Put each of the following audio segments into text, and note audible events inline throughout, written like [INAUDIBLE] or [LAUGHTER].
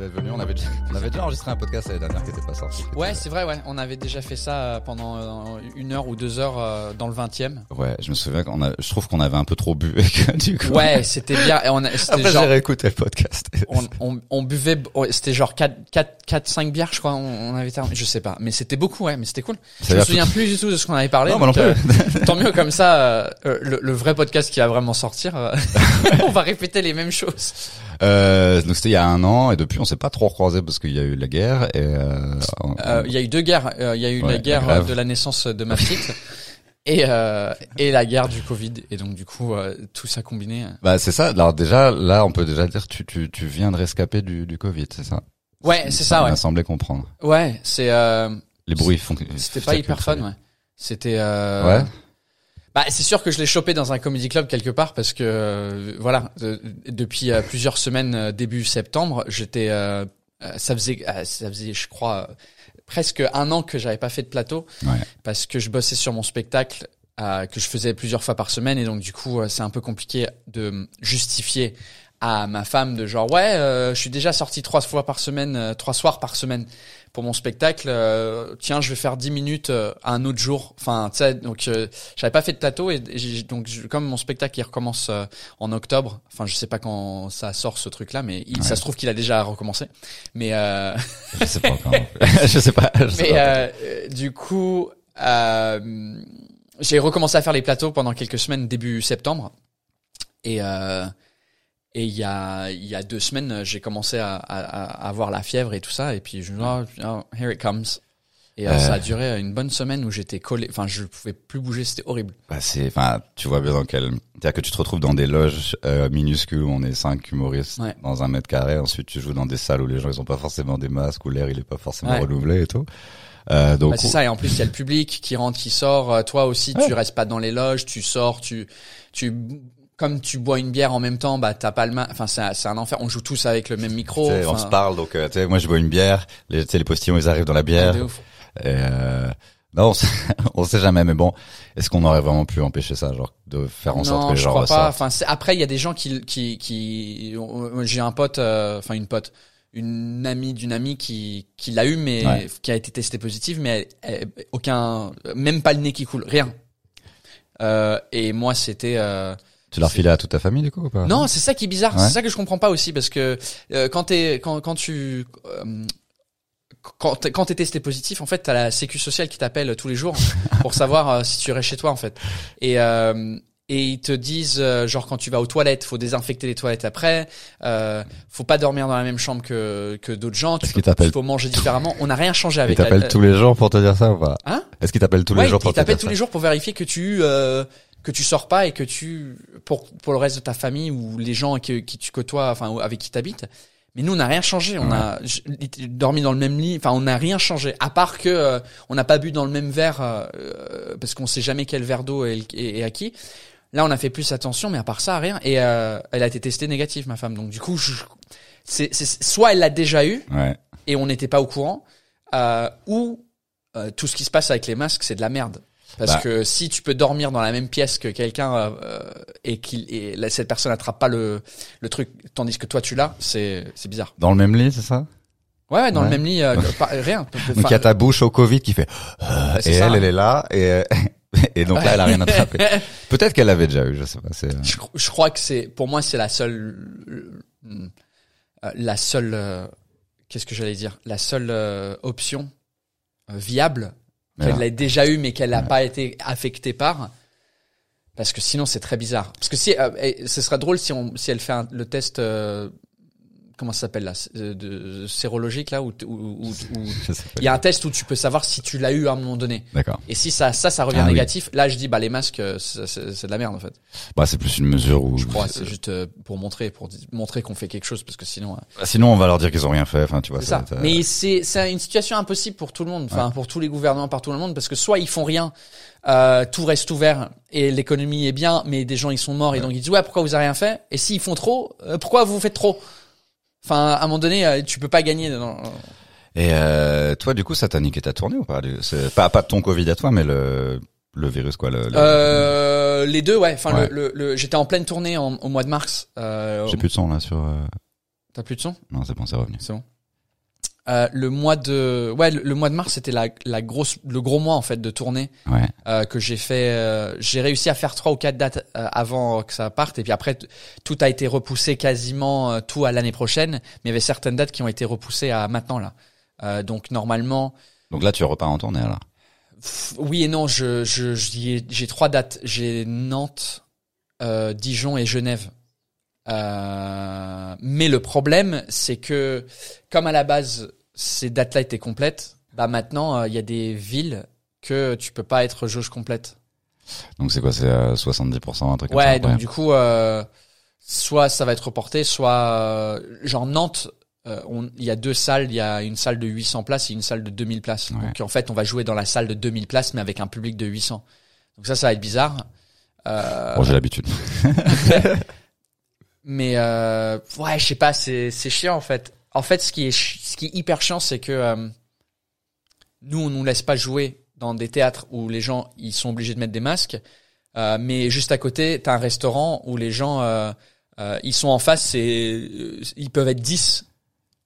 d'être venu. On avait, déjà, on avait déjà enregistré un podcast l'année dernière qui n'était pas sorti. Ouais, c'est vrai, ouais. On avait déjà fait ça euh, pendant euh, une heure ou deux heures euh, dans le 20 Ouais, je me souviens qu'on a, je trouve qu'on avait un peu trop bu [LAUGHS] du coup. Ouais, c'était bien. On a- Après, j'ai réécouté le podcast. on, on, on buvait, c'était genre 4, 4, 4, 5 bières, je crois, on, avait terminé. Je sais pas. Mais c'était beaucoup, ouais, mais c'était cool. Je me souviens plus du tout de ce qu'on avait parlé. Non, non donc, euh, plus. tant mieux comme ça, euh, euh, le, le vrai podcast qui va vraiment sortir, euh, [LAUGHS] on va répéter les mêmes choses. Euh, donc c'était il y a un an et depuis on s'est pas trop recroisés parce qu'il y a eu la guerre et euh, on- Euh, Il y a eu deux guerres. Euh, Il y a eu Ouais, la guerre grève. de la naissance de ma petite. [LAUGHS] Et, euh, et la guerre du Covid. Et donc, du coup, euh, tout ça combiné. euh, bah c'est ça. Alors déjà là on peut déjà dire tu tu tu viens de rescaper du du Covid, c'est ça? Ouais, c'est ça, On ouais. a semblé comprendre. Ouais, c'est euh, Les bruits font. c'était pas hyper fun, ouais. C'était euh, Ouais. Bah, c'est sûr que je l'ai chopé dans un comedy club quelque part parce que euh, voilà, de- depuis euh, plusieurs semaines euh, début septembre, j'étais euh, euh, ça faisait euh, ça faisait je crois euh, presque un an que j'avais pas fait de plateau Ouais. parce que je bossais sur mon spectacle euh, que je faisais plusieurs fois par semaine et donc du coup euh, c'est un peu compliqué de justifier à ma femme de genre ouais euh, je suis déjà sorti trois fois par semaine euh, trois soirs par semaine pour mon spectacle euh, tiens je vais faire dix minutes euh, un autre jour enfin tu sais donc euh, j'avais pas fait de plateau et, donc comme mon spectacle il recommence euh, en octobre enfin je sais pas quand ça sort ce truc là mais il, ça se trouve qu'il a déjà recommencé mais euh, Je sais pas encore. [LAUGHS] [LAUGHS] je sais pas. Je sais mais pas. euh, euh, du coup, euh, j'ai recommencé à faire les plateaux pendant quelques semaines début septembre. Et euh, et il y a il y a deux semaines, j'ai commencé à, à, à avoir la fièvre et tout ça. Et puis je me dis, oh, oh, here it comes. Et euh, Euh. ça a duré une bonne semaine où j'étais collé. Enfin, je pouvais plus bouger. C'était horrible. Bah c'est, enfin, tu vois bien dans quel, c'est-à-dire que tu te retrouves dans des loges euh, minuscules où on est cinq humoristes Ouais. dans un mètre carré. Ensuite, tu joues dans des salles où les gens ils ont pas forcément des masques, où l'air il est pas forcément Ouais. renouvelé et tout. Euh, donc Bah, c'est ça. Et en plus, il y a le public qui rentre, qui sort. Euh, Toi aussi, tu restes pas dans les loges. Tu sors. Tu tu comme tu bois une bière en même temps, bah t'as pas le. Enfin, c'est un- c'est un enfer. On joue tous avec le même micro. on se parle. Donc, euh, tu sais, moi je bois une bière. Les, les postillons ils arrivent dans la bière. de ouf. Et euh, non, on sait, [LAUGHS] on sait jamais. Mais bon, est-ce qu'on aurait vraiment pu empêcher ça, genre de faire en sorte que les je gens crois pas. Enfin, c'est- après, il y a des gens qui, qui, qui, j'ai un pote, euh, enfin une pote, une amie d'une amie qui, qui l'a eu, mais Ouais. qui a été testée positive, mais elle- elle- aucun, même pas le nez qui coule, rien. Euh, et moi, c'était. Euh, Tu l'as refilé à toute ta famille du coup ou pas? Non, c'est ça qui est bizarre. Ouais. C'est ça que je comprends pas aussi parce que euh, quand t'es, quand, quand tu, euh, quand t'es, quand t'es testé positif, en fait, t'as la sécu sociale qui t'appelle tous les jours [LAUGHS] pour savoir euh, si tu restes chez toi, en fait. Et euh, et ils te disent euh, genre quand tu vas aux toilettes, faut désinfecter les toilettes après. Euh, faut pas dormir dans la même chambre que que d'autres gens. Tu peux, t'appellent- faut manger différemment. On n'a rien changé Ils avec. t'appellent la- tous les jours pour te dire ça ou pas? Hein? Est-ce qu'ils t'appellent tous les jours ils pour te t'appellent dire tous ça? les jours pour vérifier que tu euh, que tu sors pas et que tu pour pour le reste de ta famille ou les gens qui, qui tu côtoies, enfin avec qui t'habites. Mais nous, on n'a rien changé. On a dormi dans le même lit. Enfin, on n'a rien changé. À part que euh, on n'a pas bu dans le même verre euh, parce qu'on sait jamais quel verre d'eau est, est- est à qui. Là, on a fait plus attention, mais à part ça, rien. Et euh, elle a été testée négative, ma femme. Donc, du coup, c'est, soit elle l'a déjà eu Ouais. et on n'était pas au courant, euh, ou euh, tout ce qui se passe avec les masques, c'est de la merde. Parce Bah. que si tu peux dormir dans la même pièce que quelqu'un euh, euh, et qu'il et cette personne attrape pas le le truc, tandis que toi tu l'as, c'est c'est bizarre. Dans le même lit, c'est ça? Ouais, dans Ouais. le même lit, euh, pas- rien. [LAUGHS] Donc il y a ta bouche au Covid qui fait Bah, et ça. elle, elle est là et [LAUGHS] et donc là elle a rien attrapé. [LAUGHS] Peut-être qu'elle l'avait déjà eu, je sais pas. C'est je, je crois que c'est pour moi c'est la seule euh, la seule euh, qu'est-ce que j'allais dire? La seule euh, option euh, viable qu'elle l'ait déjà eu mais qu'elle n'a pas été affectée par. Parce que sinon c'est très bizarre. Parce que si euh, et ce serait drôle si on si elle fait un- le test euh, comment ça s'appelle là, euh, de sérologique là, où, [LAUGHS] il y a un test où tu peux savoir si tu l'as eu à un moment donné. D'accord. Et si ça, ça, ça revient Ah oui. négatif, là je dis bah les masques, euh, c'est de la merde en fait. Bah, c'est plus une mesure où. Je crois, c'est juste euh, pour montrer, pour montrer qu'on fait quelque chose, parce que sinon. euh, Bah, Sinon, on va leur dire qu'ils ont rien fait. Enfin, tu vois. ça. euh, Mais c'est c'est une situation impossible pour tout le monde, enfin pour tous les gouvernements partout dans le monde, parce que soit ils font rien, euh, tout reste ouvert et l'économie est bien, mais des gens ils sont morts et donc ils disent ouais pourquoi vous avez rien fait? Et s'ils font trop, euh, pourquoi vous faites trop? Enfin à un moment donné, euh, tu peux pas gagner. Et euh, toi, du coup, ça t'a niqué ta tournée ou pas pas pas ton Covid à toi, mais le le virus quoi. Le, le- Euh, les deux ouais. Enfin Ouais. le, le, j'étais en pleine tournée en- au mois de mars. Euh, J'ai plus de son là sur. T'as plus de son? Non, c'est bon, c'est revenu. C'est bon. Euh, le mois de ouais le, le mois de mars c'était la la grosse le gros mois en fait de tournée Ouais. euh, que j'ai fait euh, j'ai réussi à faire trois ou quatre dates euh, avant que ça parte. Et puis après tout a été repoussé quasiment euh, tout à l'année prochaine. Mais il y avait certaines dates qui ont été repoussées à maintenant là. Euh, donc normalement Donc là, tu repars en tournée alors? oui et non je je j'ai trois dates. J'ai Nantes euh, Dijon et Genève. Euh, mais le problème c'est que comme à la base ces dates-là étaient complètes bah maintenant euh, il y a des villes que tu peux pas être jauge complète Donc c'est quoi C'est euh, 70% un truc comme ça? Ouais, donc du coup, euh, soit ça va être reporté, soit euh, genre Nantes, euh, il y a deux salles, il y a une salle de 800 places et une salle de 2000 places. Ouais. Donc en fait, on va jouer dans la salle de 2000 places, mais avec un public de 800. Donc ça, ça va être bizarre. Euh, Bon, j'ai l'habitude. [LAUGHS] mais euh, ouais, je sais pas, c'est c'est chiant en fait. En fait, ce qui est hyper chiant, c'est que euh, nous, on nous laisse pas jouer dans des théâtres où les gens ils sont obligés de mettre des masques, euh, mais juste à côté, t'as un restaurant où les gens euh, ils sont en face, et ils peuvent être 10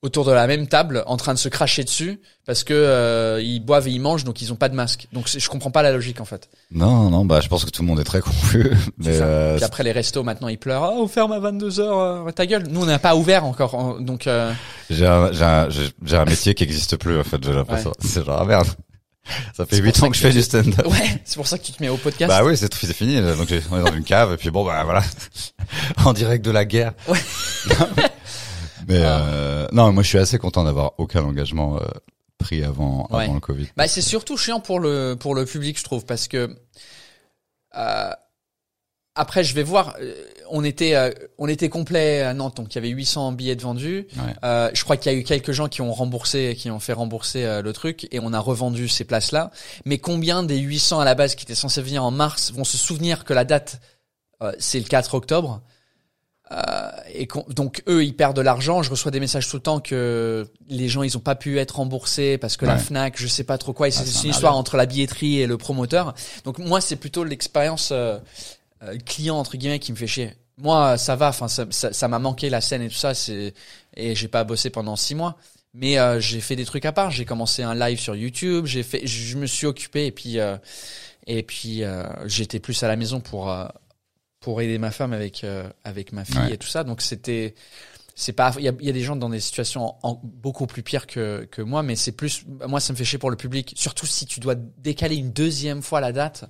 autour de la même table en train de se cracher dessus parce que euh, ils boivent et ils mangent donc ils ont pas de masque. Donc je comprends pas la logique en fait. Non, non, bah je pense que tout le monde est très confus. [LAUGHS] Mais euh, Puis après les restos maintenant ils pleurent. Oh, on ferme à 22h, ta gueule. Nous on n'a pas ouvert encore en- donc euh, j'ai un, j'ai un, un métier qui existe plus en fait. J'ai l'impression. C'est genre ah merde. Ça fait C'est huit pour ça ans que je fais du stand-up. [LAUGHS] ouais, c'est pour ça que tu te mets au podcast. Bah oui, c'est fini. Donc on est dans une cave et puis bon bah voilà, [LAUGHS] en direct de la guerre. Ouais. Mais Ah. euh, non, moi je suis assez content d'avoir aucun engagement euh, pris avant Ouais. avant le Covid. Bah c'est surtout chiant pour le pour le public je trouve parce que euh, après je vais voir on était on était complet à Nantes donc il y avait 800 billets de vendus Ouais. Je crois qu'il y a eu quelques gens qui ont remboursé qui ont fait rembourser le truc et on a revendu ces places là mais combien des 800 à la base qui étaient censés venir en mars vont se souvenir que la date c'est le 4 octobre? Euh, et donc eux ils perdent de l'argent. Je reçois des messages tout le temps que les gens ils ont pas pu être remboursés parce que la. Fnac, je sais pas trop quoi. Et c'est Ah, c'est c'est un une histoire entre la billetterie et le promoteur. Donc moi c'est plutôt l'expérience euh, euh, client entre guillemets qui me fait chier. Moi ça va. Enfin ça ça ça m'a manqué la scène et tout ça. C'est et j'ai pas bossé pendant six mois. Mais euh, j'ai fait des trucs à part. J'ai commencé un live sur YouTube. J'ai fait. Je me suis occupé et puis et puis euh, j'étais plus à la maison pour euh, pour aider ma femme avec euh, avec ma fille Ouais. et tout ça. Donc c'était c'est pas il y a, il y a des gens dans des situations en, en- beaucoup plus pires que que moi, mais c'est plus moi ça me fait chier pour le public. Surtout si tu dois décaler une deuxième fois la date.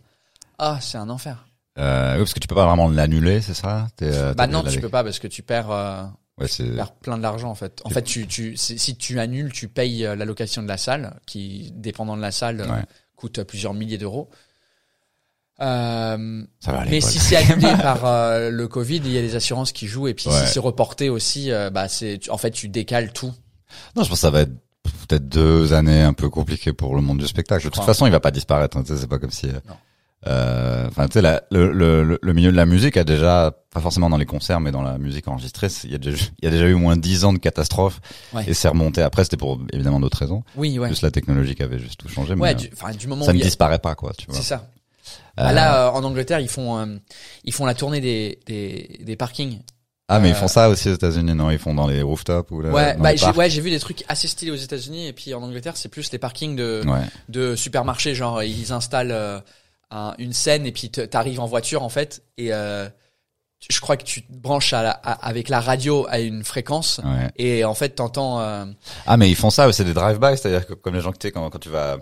Ah c'est un enfer. Euh, oui, parce que tu peux pas vraiment l'annuler, c'est ça? Euh, bah non tu peux pas parce que tu perds euh, Ouais, tu perds plein de l'argent en fait. En fait tu tu si tu annules tu payes euh, la location de la salle qui dépendant de la salle Ouais. coûte plusieurs milliers d'euros. Euh, Ça va aller. Mais si c'est annulé [LAUGHS] par euh, le Covid, il y a des assurances qui jouent. Et puis Ouais. si c'est reporté aussi, euh, bah c'est en fait tu décales tout. Non, je pense que ça va être peut-être deux années un peu compliquées pour le monde du spectacle. De toute façon, il va pas disparaître. hein, c'est pas comme si. euh, Enfin, tu sais, le, le, le- le milieu de la musique a déjà, pas forcément dans les concerts, mais dans la musique enregistrée, il y a déjà, il y a déjà eu moins dix ans de catastrophes. Ouais. Et c'est remonté. Après, c'était pour évidemment d'autres raisons. Oui, ouais. Plus la technologie qui avait juste tout changé. Ouais, mais du, du moment ça où ne a- disparaît pas, quoi. Tu vois. c'est ça. Euh, Ah, là, euh, en Angleterre, ils font euh, ils font la tournée des des, des parkings. ah, mais ils euh, font ça aussi aux États-Unis, non? Ils font dans les rooftops ou le- ouais, bah j'ai ouais j'ai vu des trucs assez stylés aux États-Unis et puis en Angleterre, c'est plus les parkings de Ouais. de supermarchés. Genre ils installent euh, un- une scène et puis t'arrives en voiture en fait et euh, je crois que tu te branches à la- à- avec la radio à une fréquence Ouais. et en fait t'entends euh, Ah, mais ils font ça, c'est des drive-by, c'est-à-dire que comme les gens que t'es quand, quand tu vas,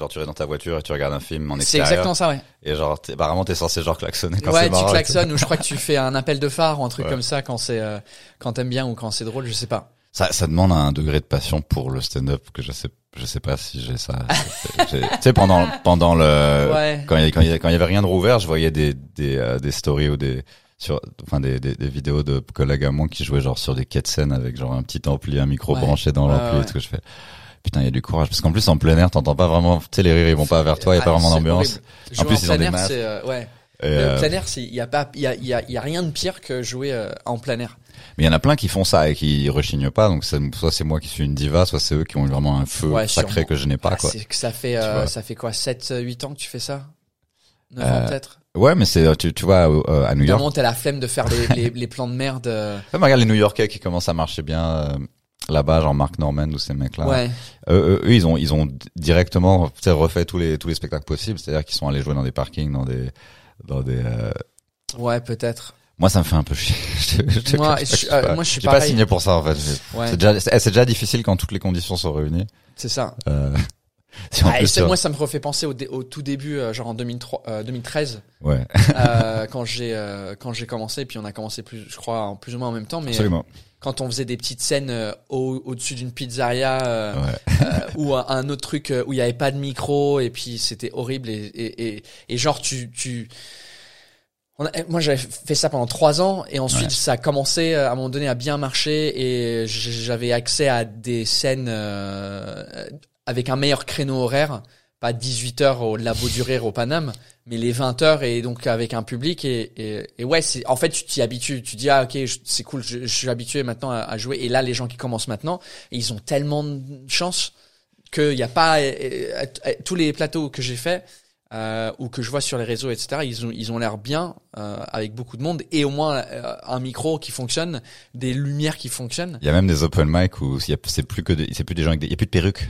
genre tu es dans ta voiture et tu regardes un film en c'est extérieur. exactement ça ouais. Et genre, t'es, bah, vraiment, t'es censé genre klaxonner quand ouais, c'est tu marrant et tout. klaxonnes ou je crois que tu [LAUGHS] fais un appel de phare ou un truc Ouais. comme ça quand c'est euh, quand t'aimes bien ou quand c'est drôle, je sais pas. Ça, ça demande un degré de passion pour le stand-up que je sais, je sais pas si j'ai ça. [LAUGHS] Tu sais, pendant, pendant le, Ouais. quand il quand il quand il y avait rien de rouvert, je voyais des, des, euh, des stories ou des, sur, enfin, des, des, des vidéos de collègues à moi qui jouaient genre sur des quais de scène avec genre un petit ampli, un micro Ouais. branché dans Ouais, l'ampli ouais. et tout que je fais. Putain, il y a du courage. Parce qu'en plus, en plein air, t'entends pas vraiment, tu sais, les rires, ils vont pas vers toi, il y a pas Ah, vraiment c'est d'ambiance. En plus, ils ont plein des air, masques. c'est, euh, ouais. Le euh, plein air, il y a pas, il y a, y a, y a rien de pire que jouer euh, en plein air. Mais il y en a plein qui font ça et qui rechignent pas. Donc, soit c'est moi qui suis une diva, soit c'est eux qui ont vraiment un feu Ouais, sacré sûrement. que je n'ai pas, Ah, quoi. que ça fait, euh, ça fait quoi, 7, 8 ans que tu fais ça? 9 Euh, ans peut-être? Ouais, mais c'est, tu, tu vois, euh, à New York. Normalement, t'as la flemme de faire les, les, [LAUGHS] les plans de merde. euh, Ouais, mais regarde les New Yorkais qui commencent à marcher bien euh, là-bas, genre Mark Norman ou ces mecs-là. Ouais. Eux, ils ont, ils ont directement, refait tous les tous les spectacles possibles. C'est-à-dire qu'ils sont allés jouer dans des parkings, dans des, dans des. euh, Ouais, peut-être. Moi, ça me fait un peu chier. [LAUGHS] Je- je Moi, je que suis- euh, pas- moi, je suis pas signé pour ça en fait. Ouais. C'est déjà, c'est c'est déjà difficile quand toutes les conditions sont réunies. C'est ça. Euh, [LAUGHS] si Ah, moi, ça me refait penser au, dé- au tout début, euh, genre en 2003, euh, 2013, ouais, euh, [LAUGHS] quand j'ai euh, quand j'ai commencé, puis on a commencé plus, je crois, en plus ou moins en même temps, mais absolument. quand on faisait des petites scènes euh, au, au-dessus d'une pizzeria Ouais. ou un, autre truc où il y avait pas de micro et puis c'était horrible et, et, et, et genre tu tu on a- moi j'avais fait ça pendant trois ans et ensuite Ouais. ça a commencé à un moment donné à bien marcher et j'avais accès à des scènes euh, avec un meilleur créneau horaire pas 18 heures au Labo du Rire au Paname mais les 20 heures et donc avec un public et, ouais c'est en fait tu t'y habitues tu dis ah ok c'est cool je, suis habitué maintenant à, jouer et là les gens qui commencent maintenant ils ont tellement de chance qu'il n'y a pas tous les plateaux que j'ai fait euh, ou que je vois sur les réseaux etc ils ont ils ont l'air bien euh, avec beaucoup de monde et au moins euh, un micro qui fonctionne des lumières qui fonctionnent Il y a même des open mic où c'est plus que c'est plus des gens avec des, il y a plus de perruques.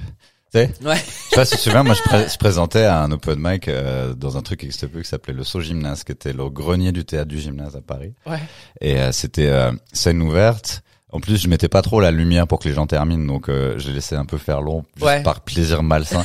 Tu sais? Ouais Je sais pas si tu te souviens, moi je, pré- [LAUGHS] je présentais à un open mic euh, dans un truc qui existe plus qui s'appelait le Saut Gymnase, qui était le grenier du théâtre du gymnase à Paris. ouais Et euh, c'était euh, scène ouverte. En plus, je mettais pas trop la lumière pour que les gens terminent, donc euh, j'ai laissé un peu faire long, juste Ouais. par plaisir malsain.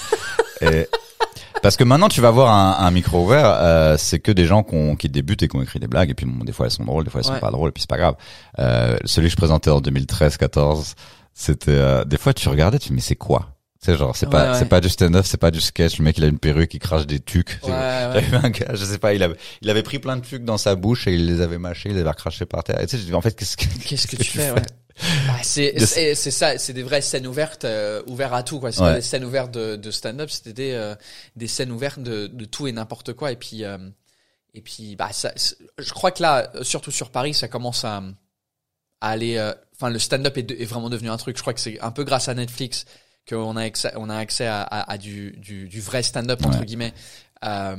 et [LAUGHS] parce que maintenant, tu vas voir un, un micro ouvert, euh, c'est que des gens qu'on- qui débutent et qui ont écrit des blagues, et puis bon, des fois elles sont drôles, des fois elles sont Ouais. pas drôles, et puis c'est pas grave. Euh, celui que je présentais en 2013-14, c'était euh, des fois tu regardais, tu dis, mais c'est quoi? C'est genre, c'est pas, Ouais, c'est pas du stand-up, c'est pas du sketch. Le mec, il a une perruque, il crache des tucs. ouais, J'avais [LAUGHS] un gars, je sais pas, il avait, il avait pris plein de trucs dans sa bouche et il les avait mâchés, il les avait recrachés par terre. Et tu sais, je dis, en fait, qu'est-ce que, Qu'est-ce que tu fais, c'est c'est ça, c'est des vraies scènes ouvertes, euh, ouvertes à tout quoi. C'est Ouais. pas des scènes ouvertes de, de stand-up, c'était des euh, des scènes ouvertes de, de tout et n'importe quoi. Et puis euh, et puis bah ça, je crois que là, surtout sur Paris, ça commence à, à aller. Enfin, le stand-up est, de- est vraiment devenu un truc. Je crois que c'est un peu grâce à Netflix qu'on a accès, on a accès à, à, à du, du du vrai stand-up entre guillemets. Euh,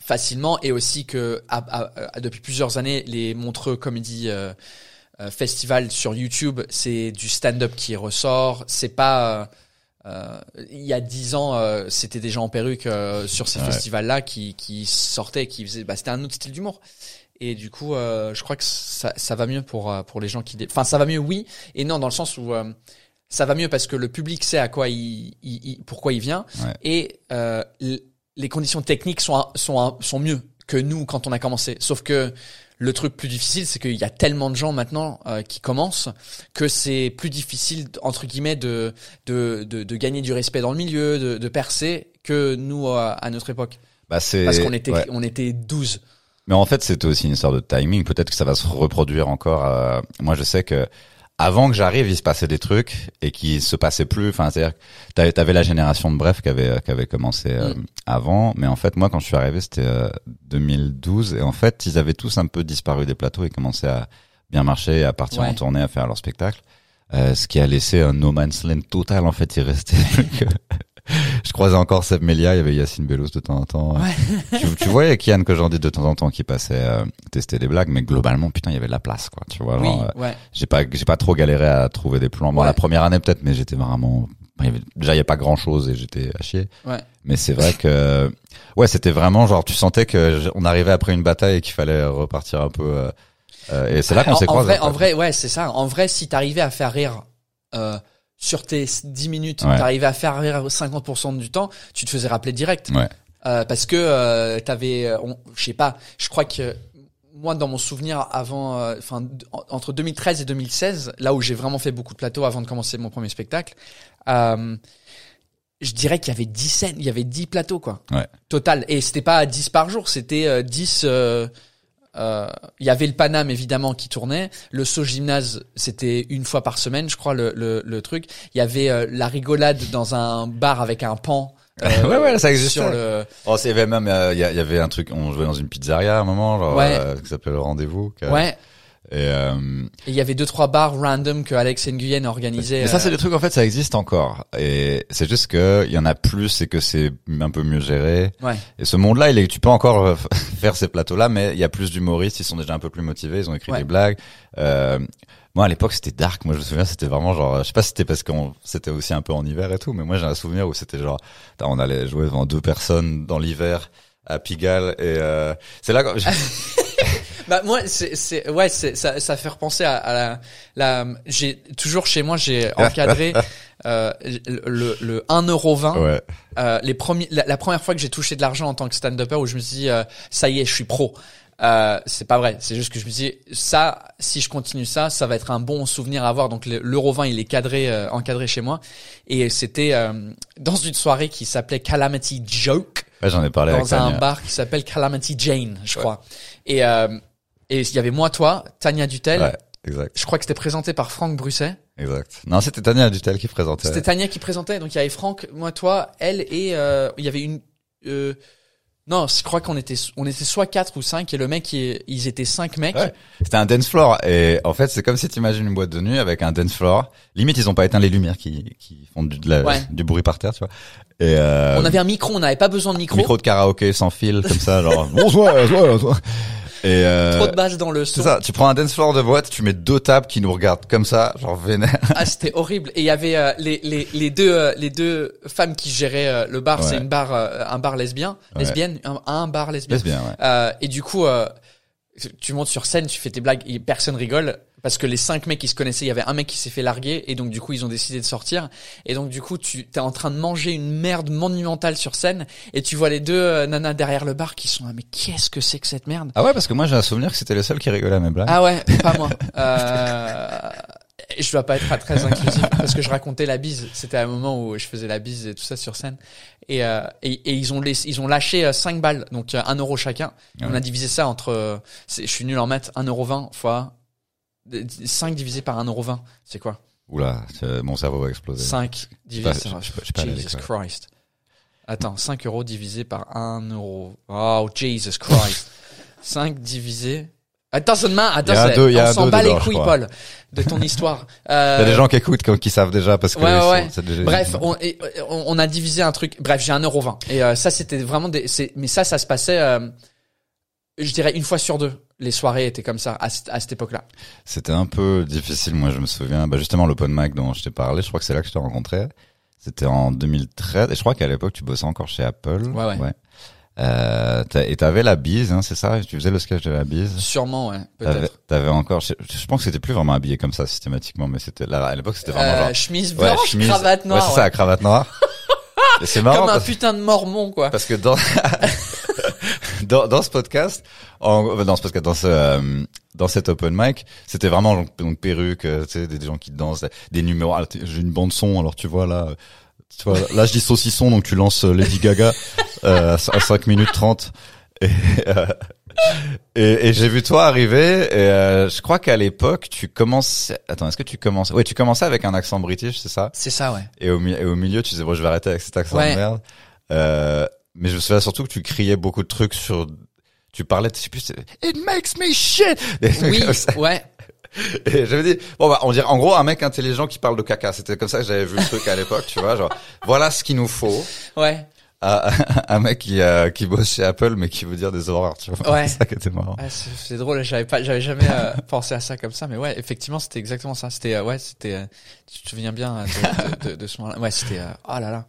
facilement et aussi que à- depuis plusieurs années les Montreux Comedy euh, euh, Festival sur YouTube c'est du stand-up qui ressort c'est pas euh, euh, il y a dix ans euh, c'était des gens en perruque euh, sur ces Ouais. festivals là qui qui sortaient qui faisaient bah, c'était un autre style d'humour et du coup euh, je crois que ça, ça va mieux pour pour les gens qui dé- enfin ça va mieux oui et non dans le sens où euh, ça va mieux parce que le public sait à quoi il, il- il- pourquoi il vient Ouais. et euh, les conditions techniques sont sont sont mieux que nous quand on a commencé. Sauf que le truc plus difficile, c'est qu'il y a tellement de gens maintenant euh, qui commencent que c'est plus difficile entre guillemets de de, de de gagner du respect dans le milieu, de, de percer que nous euh, à notre époque. bah, c'est, Parce qu'on était ouais. on était 12. Mais en fait, c'était aussi une histoire de timing. Peut-être que ça va se reproduire encore. euh, moi, je sais que avant que j'arrive, il se passait des trucs et qui se passaient plus. Enfin, c'est-à-dire, t'avais, t'avais la génération de Bref qui avait, qui avait commencé euh, Mm. avant. Mais en fait, moi, quand je suis arrivé, c'était euh, 2012. Et en fait, ils avaient tous un peu disparu des plateaux et commençaient à bien marcher, à partir Ouais. en tournée, à faire leur spectacle. Euh, ce qui a laissé un no man's land total. En fait, il restait [LAUGHS] plus que... [LAUGHS] Je croisais encore Seb Melia, il y avait Yacine Bellos de temps en temps. [LAUGHS] tu, tu voyais Kian que j'en dis de temps en temps qui passait euh, tester des blagues, mais globalement, putain, il y avait de la place, quoi. Tu vois, Oui, genre, euh, ouais. j'ai pas, j'ai pas trop galéré à trouver des plans. Bon, Ouais. la première année peut-être, mais j'étais vraiment, il y avait- déjà il y a pas grand chose et j'étais à chier. Ouais. Mais c'est vrai que, ouais, c'était vraiment genre, tu sentais que on arrivait après une bataille et qu'il fallait repartir un peu. euh, euh, et c'est là qu'on s'est croisés. en vrai, ouais, c'est ça. En vrai, si t'arrivais à faire rire euh, sur tes 10 minutes, Ouais. t'arrivais à faire rire 50% du temps, tu te faisais rappeler direct. Ouais. Euh, parce que euh, t'avais, euh, je sais pas, je crois que moi, dans mon souvenir, avant, euh, enfin, entre 2013 et 2016, là où j'ai vraiment fait beaucoup de plateaux avant de commencer mon premier spectacle, euh, je dirais qu'il y avait 10 scènes, il y avait 10 plateaux, quoi. Ouais. Total. Et c'était pas 10 par jour, c'était euh, 10, euh, euh, il y avait le Paname évidemment qui tournait, le saut gymnase c'était une fois par semaine je crois le, le, le truc, il y avait euh, la rigolade dans un bar avec un pan. euh, [LAUGHS] Ouais, ouais, ça existait. Sur le, Oh, c'est il y avait même, euh, il y, avait un truc, on jouait dans une pizzeria à un moment, genre, Ouais. euh, qui s'appelle le Rendez-vous. ouais. Et, euh, Et il y avait deux trois bars random que Alex Nguyen organisait. mais ça, euh, c'est des trucs, en fait, ça existe encore. Et c'est juste que il y en a plus et que c'est un peu mieux géré. Ouais. Et ce monde-là, il est, tu peux encore euh, [LAUGHS] faire ces plateaux-là, mais il y a plus d'humoristes, ils sont déjà un peu plus motivés, ils ont écrit Ouais. des blagues. Euh, moi, à l'époque, c'était dark. Moi, je me souviens, c'était vraiment genre, je sais pas si c'était parce qu'on, c'était aussi un peu en hiver et tout, mais moi, j'ai un souvenir où c'était genre, on allait jouer devant deux personnes dans l'hiver à Pigalle et euh, c'est là quand [LAUGHS] Bah moi c'est c'est ouais c'est ça ça fait repenser à, à la la j'ai toujours chez moi j'ai [LAUGHS] encadré euh, le le 1,20€ ouais. euh, les premiers la, la première fois que j'ai touché de l'argent en tant que stand-upper où je me suis dit euh, ça y est je suis pro. Euh, c'est pas vrai. C'est juste que je me dis ça si je continue ça ça va être un bon souvenir à avoir. Donc le- l'euro 20 il est cadré euh, encadré chez moi. Et c'était euh, dans une soirée qui s'appelait Calamity Joke. Ouais, j'en ai parlé avec dans un Tania. bar qui s'appelle Calamity Jane, je crois. Et euh, et il y avait moi, toi, Tania Dutel. Ouais, exact, Je crois que c'était présenté par Franck Brusset. exact. Non, c'était Tania Dutel qui présentait. C'était Tania qui présentait. Donc il y avait Franck, moi, toi, elle et euh, il y avait une. Euh, non, je crois qu'on était on était soit quatre ou cinq et le mec il- ils étaient cinq mecs. Ouais. C'était un dance floor et en fait c'est comme si tu imagines une boîte de nuit avec un dance floor. Limite ils ont pas éteint les lumières qui qui font du, de la- Ouais. du bruit par terre, tu vois. Et euh, On avait un micro, on n'avait pas besoin de micro. micro de karaoké sans fil comme ça genre bonsoir, bonsoir, bonsoir. Et euh, Trop de basse dans le c'est son. ça, tu prends un dance floor de boîte, tu mets deux tables qui nous regardent comme ça, genre vénère. Ah, c'était horrible. Et il y avait euh, les, les, les deux euh, les deux femmes qui géraient euh, le bar. C'est une bar euh, un bar lesbien, Ouais. lesbienne, un, un bar lesbien. Laisse bien, ouais. Euh, et du coup, euh, tu montes sur scène, tu fais tes blagues, et personne rigole parce que les cinq mecs qui se connaissaient, il y avait un mec qui s'est fait larguer et donc du coup ils ont décidé de sortir. Et donc du coup, tu t'es en train de manger une merde monumentale sur scène et tu vois les deux euh, nanas derrière le bar qui sont là, mais qu'est-ce que c'est que cette merde? Ah ouais parce que moi j'ai un souvenir que c'était le seul qui rigolait à mes blagues. Ah ouais, [LAUGHS] pas moi. Euh, je dois pas être très inclusif parce que je racontais la bise. C'était un moment où je faisais la bise et tout ça sur scène. Et, euh, et, et ils ont laissé, ils ont lâché euh, 5 balles, donc euh, 1 euro chacun. On a divisé ça entre, euh, je suis nul en maths, 1 euro 20 fois 5 divisé par 1 euro 20, c'est quoi? Oula, euh, mon cerveau va exploser. 5 pas- divisé par Jesus. Christ. Attends, 5 euros divisé par 1 euro. Oh, Jesus Christ. 5 divisé. Attends, seulement, attends, on s'en bat les couilles. Paul, de ton histoire. Euh, [LAUGHS] Il y a des gens qui écoutent qui, qui savent déjà parce que Ouais, ouais, sont- déjà- Bref, on, et, euh, on, a divisé un truc. Bref, j'ai un euro 20. Et euh, ça, c'était vraiment des. Mais ça, ça se passait, euh, je dirais une fois sur deux. Les soirées étaient comme ça à, cette- à cette époque-là. C'était un peu difficile, moi je me souviens. Bah, justement, l'open mic dont je t'ai parlé, je crois que c'est là que je t'ai rencontré. C'était en 2013. Et je crois qu'à l'époque, tu bossais encore chez Apple. Ouais, ouais. Euh, t'as- et t'avais la bise, hein, c'est ça? Tu faisais le sketch de la bise? Sûrement, ouais, T'avais peut-être. t'avais encore... Je, je pense que c'était plus vraiment habillé comme ça systématiquement, mais c'était là à l'époque c'était vraiment Euh, genre... chemise Ouais, blanche, chemise- cravate noire. Ouais, c'est ça, ouais. cravate noire. [LAUGHS] et c'est marrant Comme un parce, putain de mormon, quoi. parce que dans... [LAUGHS] dans dans ce podcast, en, dans ce podcast, dans ce euh, dans cet open mic, c'était vraiment donc, donc perruque, euh, tu sais, des, des gens qui dansent, des numéros. Ah, J'ai une bande son, alors tu vois là, euh, tu vois là je dis saucisson, donc tu lances euh, Lady Gaga [LAUGHS] euh, à 5 minutes 30 et euh, et, et j'ai vu toi arriver et euh, je crois qu'à l'époque tu commences attends est-ce que tu commences ouais tu commençais avec un accent british c'est ça? C'est ça, ouais. et au, mi- et au milieu tu disais bon je vais arrêter avec cet accent Ouais. de merde euh, mais je me souviens surtout que tu criais beaucoup de trucs sur tu parlais je sais plus it makes me shit Oui, ouais. et j'avais dit bon bah on dirait en gros un mec intelligent qui parle de caca c'était comme ça que j'avais vu le truc à l'époque tu vois genre voilà ce qu'il nous faut Ouais. Un mec qui euh, qui bosse chez Apple mais qui veut dire des horreurs tu vois Ouais. [LAUGHS] c'est ça qui était marrant Ah, c'est drôle, j'avais pas, j'avais jamais euh, [LAUGHS] pensé à ça comme ça, mais ouais, effectivement, c'était exactement ça. C'était, euh, ouais, c'était, euh, tu te souviens bien de, de, de, de ce moment-là. Ouais, c'était, oh là là.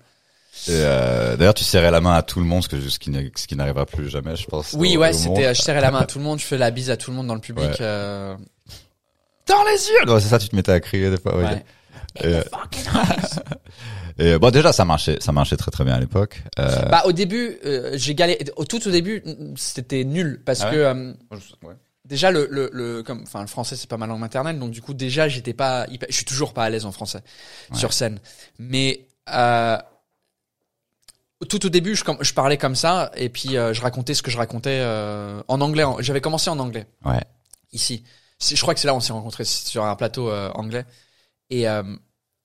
Et euh, d'ailleurs, tu serrais la main à tout le monde, ce, que, ce qui n'est- ce qui n'arrivera plus jamais, je pense. Oui, au- ouais, c'était, euh, je serrais la main à [LAUGHS] tout le monde, je fais la bise à tout le monde dans le public. Ouais. euh, Dans les yeux Ouais, C'est ça, tu te mettais à crier des fois. oui. ouais. Et, euh, [LAUGHS] et, bon, déjà, ça marchait, ça marchait très très bien à l'époque. Euh, Bah au début, euh, j'ai galéré. Au tout au début, c'était nul parce Ah ouais? que euh, déjà le le, le comme enfin le français c'est pas ma langue maternelle donc du coup déjà j'étais pas hyper- je suis toujours pas à l'aise en français sur scène mais euh, tout au début je, parlais comme ça et puis euh, je racontais ce que je racontais euh, en anglais j'avais commencé en anglais Ouais. ici je crois que c'est là où on s'est rencontrés sur un plateau euh, anglais et euh,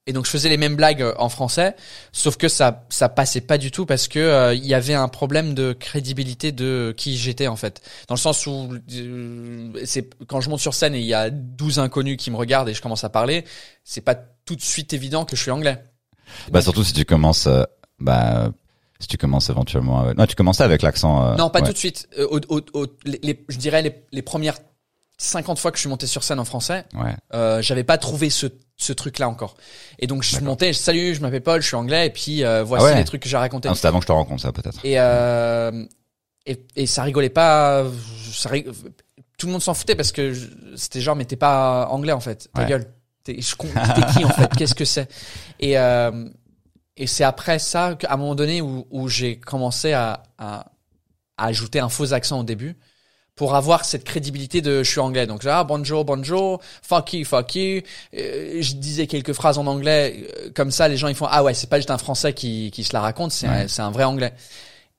et donc je faisais les mêmes blagues euh, en français, sauf que ça ça passait pas du tout parce que euh, il y avait un problème de crédibilité de qui j'étais en fait. Dans le sens où euh, c'est quand je monte sur scène et il y a 12 inconnus qui me regardent et je commence à parler, c'est pas tout de suite évident que je suis anglais. Bah surtout si tu commences, euh, bah si tu commences éventuellement. Avec... Non, tu commençais avec l'accent. euh, non, pas ouais. tout de suite. Euh, au- au- au- les, les- je dirais les, les premières 50 fois que je suis monté sur scène en français, Ouais. euh, j'avais pas trouvé ce ce truc là encore. Et donc je montais, je, salut, je m'appelle Paul, je suis anglais et puis euh, voici Ah ouais. les trucs que j'ai racontés. Ah, C'était avant que je te rencontre ça peut-être. Et, euh, et, et ça rigolait pas. Ça rig- Tout le monde s'en foutait parce que je- c'était genre, mais t'es pas anglais en fait. Ta gueule. T'es je t'es qui en fait? [LAUGHS] Qu'est-ce que c'est? Et, euh, et c'est après ça qu'à un moment donné où, où j'ai commencé à, à, à ajouter un faux accent au début pour avoir cette crédibilité de je suis anglais. Donc ah bonjour, bonjour, fuck you, fuck you. Euh, je disais quelques phrases en anglais euh, comme ça, les gens ils font ah ouais c'est pas juste un français qui, qui se la raconte, c'est un, Ouais. c'est un vrai anglais.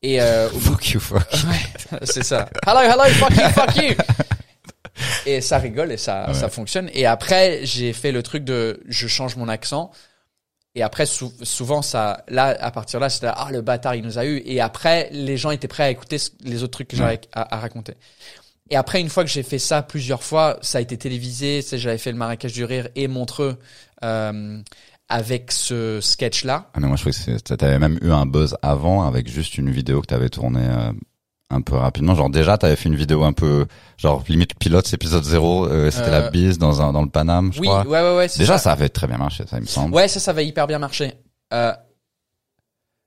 Et euh, Fuck you, fuck. Ouais, [LAUGHS] c'est ça. Hello, hello, fuck you, fuck you. Et ça rigole et ça, Ouais. ça fonctionne. Et après, j'ai fait le truc de, je change mon accent. Et après, sou- souvent, ça, là, à partir de là, c'était, ah, le bâtard, il nous a eu. Et après, les gens étaient prêts à écouter les autres trucs que j'avais à, à raconter. Et après, une fois que j'ai fait ça plusieurs fois, ça a été télévisé. J'avais fait le Marrakech du rire et Montreux, euh, avec ce sketch-là. Ah non, moi je trouvais que t'avais même eu un buzz avant avec juste une vidéo que t'avais tournée euh, un peu rapidement. Genre déjà t'avais fait une vidéo un peu genre limite pilote, c'est épisode 0, euh, c'était Euh, la bise dans un dans le Paname, je Oui, crois. ouais, ouais, ouais. Déjà ça. avait très bien marché, ça il me semble. Ouais, ça, ça va hyper bien marcher. Euh,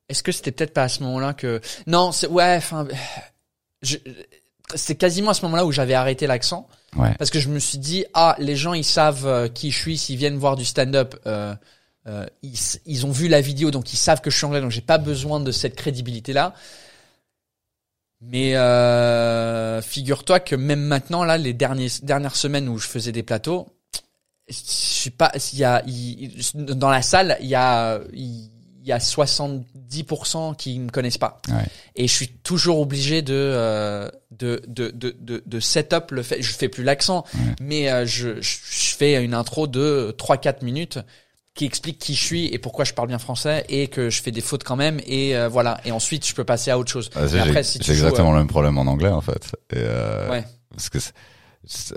Est-ce que c'était peut-être pas à ce moment-là que non, c'est ouais, enfin, je... c'est quasiment à ce moment-là où j'avais arrêté l'accent Ouais. parce que je me suis dit ah, les gens ils savent euh, qui je suis s'ils viennent voir du stand-up. Euh, euh, ils, ils ont vu la vidéo donc ils savent que je suis anglais donc j'ai pas besoin de cette crédibilité là. Mais euh, figure-toi que même maintenant là, les derniers, dernières semaines où je faisais des plateaux, je suis pas il y a il- dans la salle il y a il y a 70% qui me connaissent pas Ouais. et je suis toujours obligé de euh, de de de de, de set up le fait je fais plus l'accent mais euh, je, je fais une intro de 3 4 minutes qui explique qui je suis et pourquoi je parle bien français et que je fais des fautes quand même et euh, voilà. Et ensuite je peux passer à autre chose. Ah, si joues, exactement euh, le même problème en anglais en fait. Et, euh, ouais. Parce que c'est- c'est-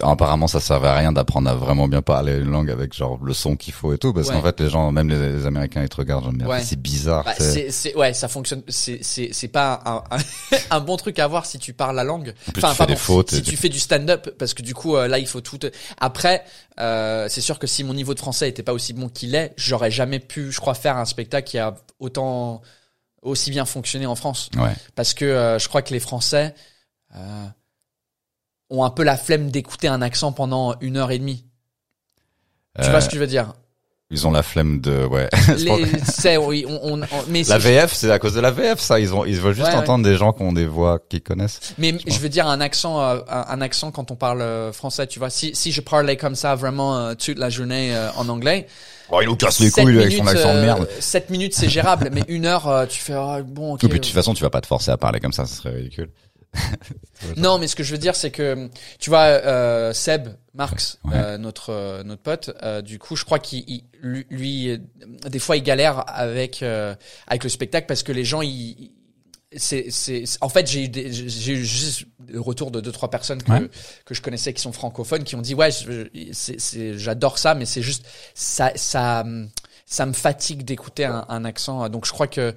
apparemment ça servait à rien d'apprendre à vraiment bien parler une langue avec genre le son qu'il faut et tout parce Ouais. qu'en fait les gens même les, les américains ils te regardent genre Ouais. c'est bizarre Bah, c'est- ouais, ça fonctionne. C'est, c'est, c'est pas un, un, [LAUGHS] un bon truc à voir si tu parles la langue. En plus, tu fais des fautes Si tu tu- fais du stand-up, parce que du coup, euh, là, il faut tout. te- Après, euh, c'est sûr que si mon niveau de français était pas aussi bon qu'il est, j'aurais jamais pu, je crois, faire un spectacle qui a autant, aussi bien fonctionné en France. ouais Parce que euh, je crois que les Français euh, ont un peu la flemme d'écouter un accent pendant une heure et demie. Tu Euh, vois ce que je veux dire? Ils ont la flemme de ouais [LAUGHS] Les, oui, on, on, on- mais la VF c'est à cause de la VF ça ils ont ils veulent juste Ouais, ouais. entendre des gens qui ont des voix qu'ils connaissent Mais je veux dire un accent, euh, un, un accent quand on parle euh, français, tu vois. Si, si je parlais comme ça vraiment euh, toute la journée euh, en anglais, oh il nous casse les couilles lui, avec son minutes, accent de euh, merde sept minutes c'est gérable, mais une heure euh, tu fais ah, bon. Et puis de toute façon tu vas pas te forcer à parler comme ça ce serait ridicule Non, mais ce que je veux dire c'est que tu vois euh, Seb Marx, Ouais. euh, notre euh, notre pote, euh, du coup je crois qu'il il- lui, lui, euh, des fois il galère avec euh, avec le spectacle parce que les gens ils c'est c'est en fait j'ai eu des- j'ai eu juste le retour de deux trois personnes que Ouais. que je connaissais qui sont francophones qui ont dit ouais c'est j'adore ça mais c'est juste ça ça ça me fatigue d'écouter un, un accent donc je crois que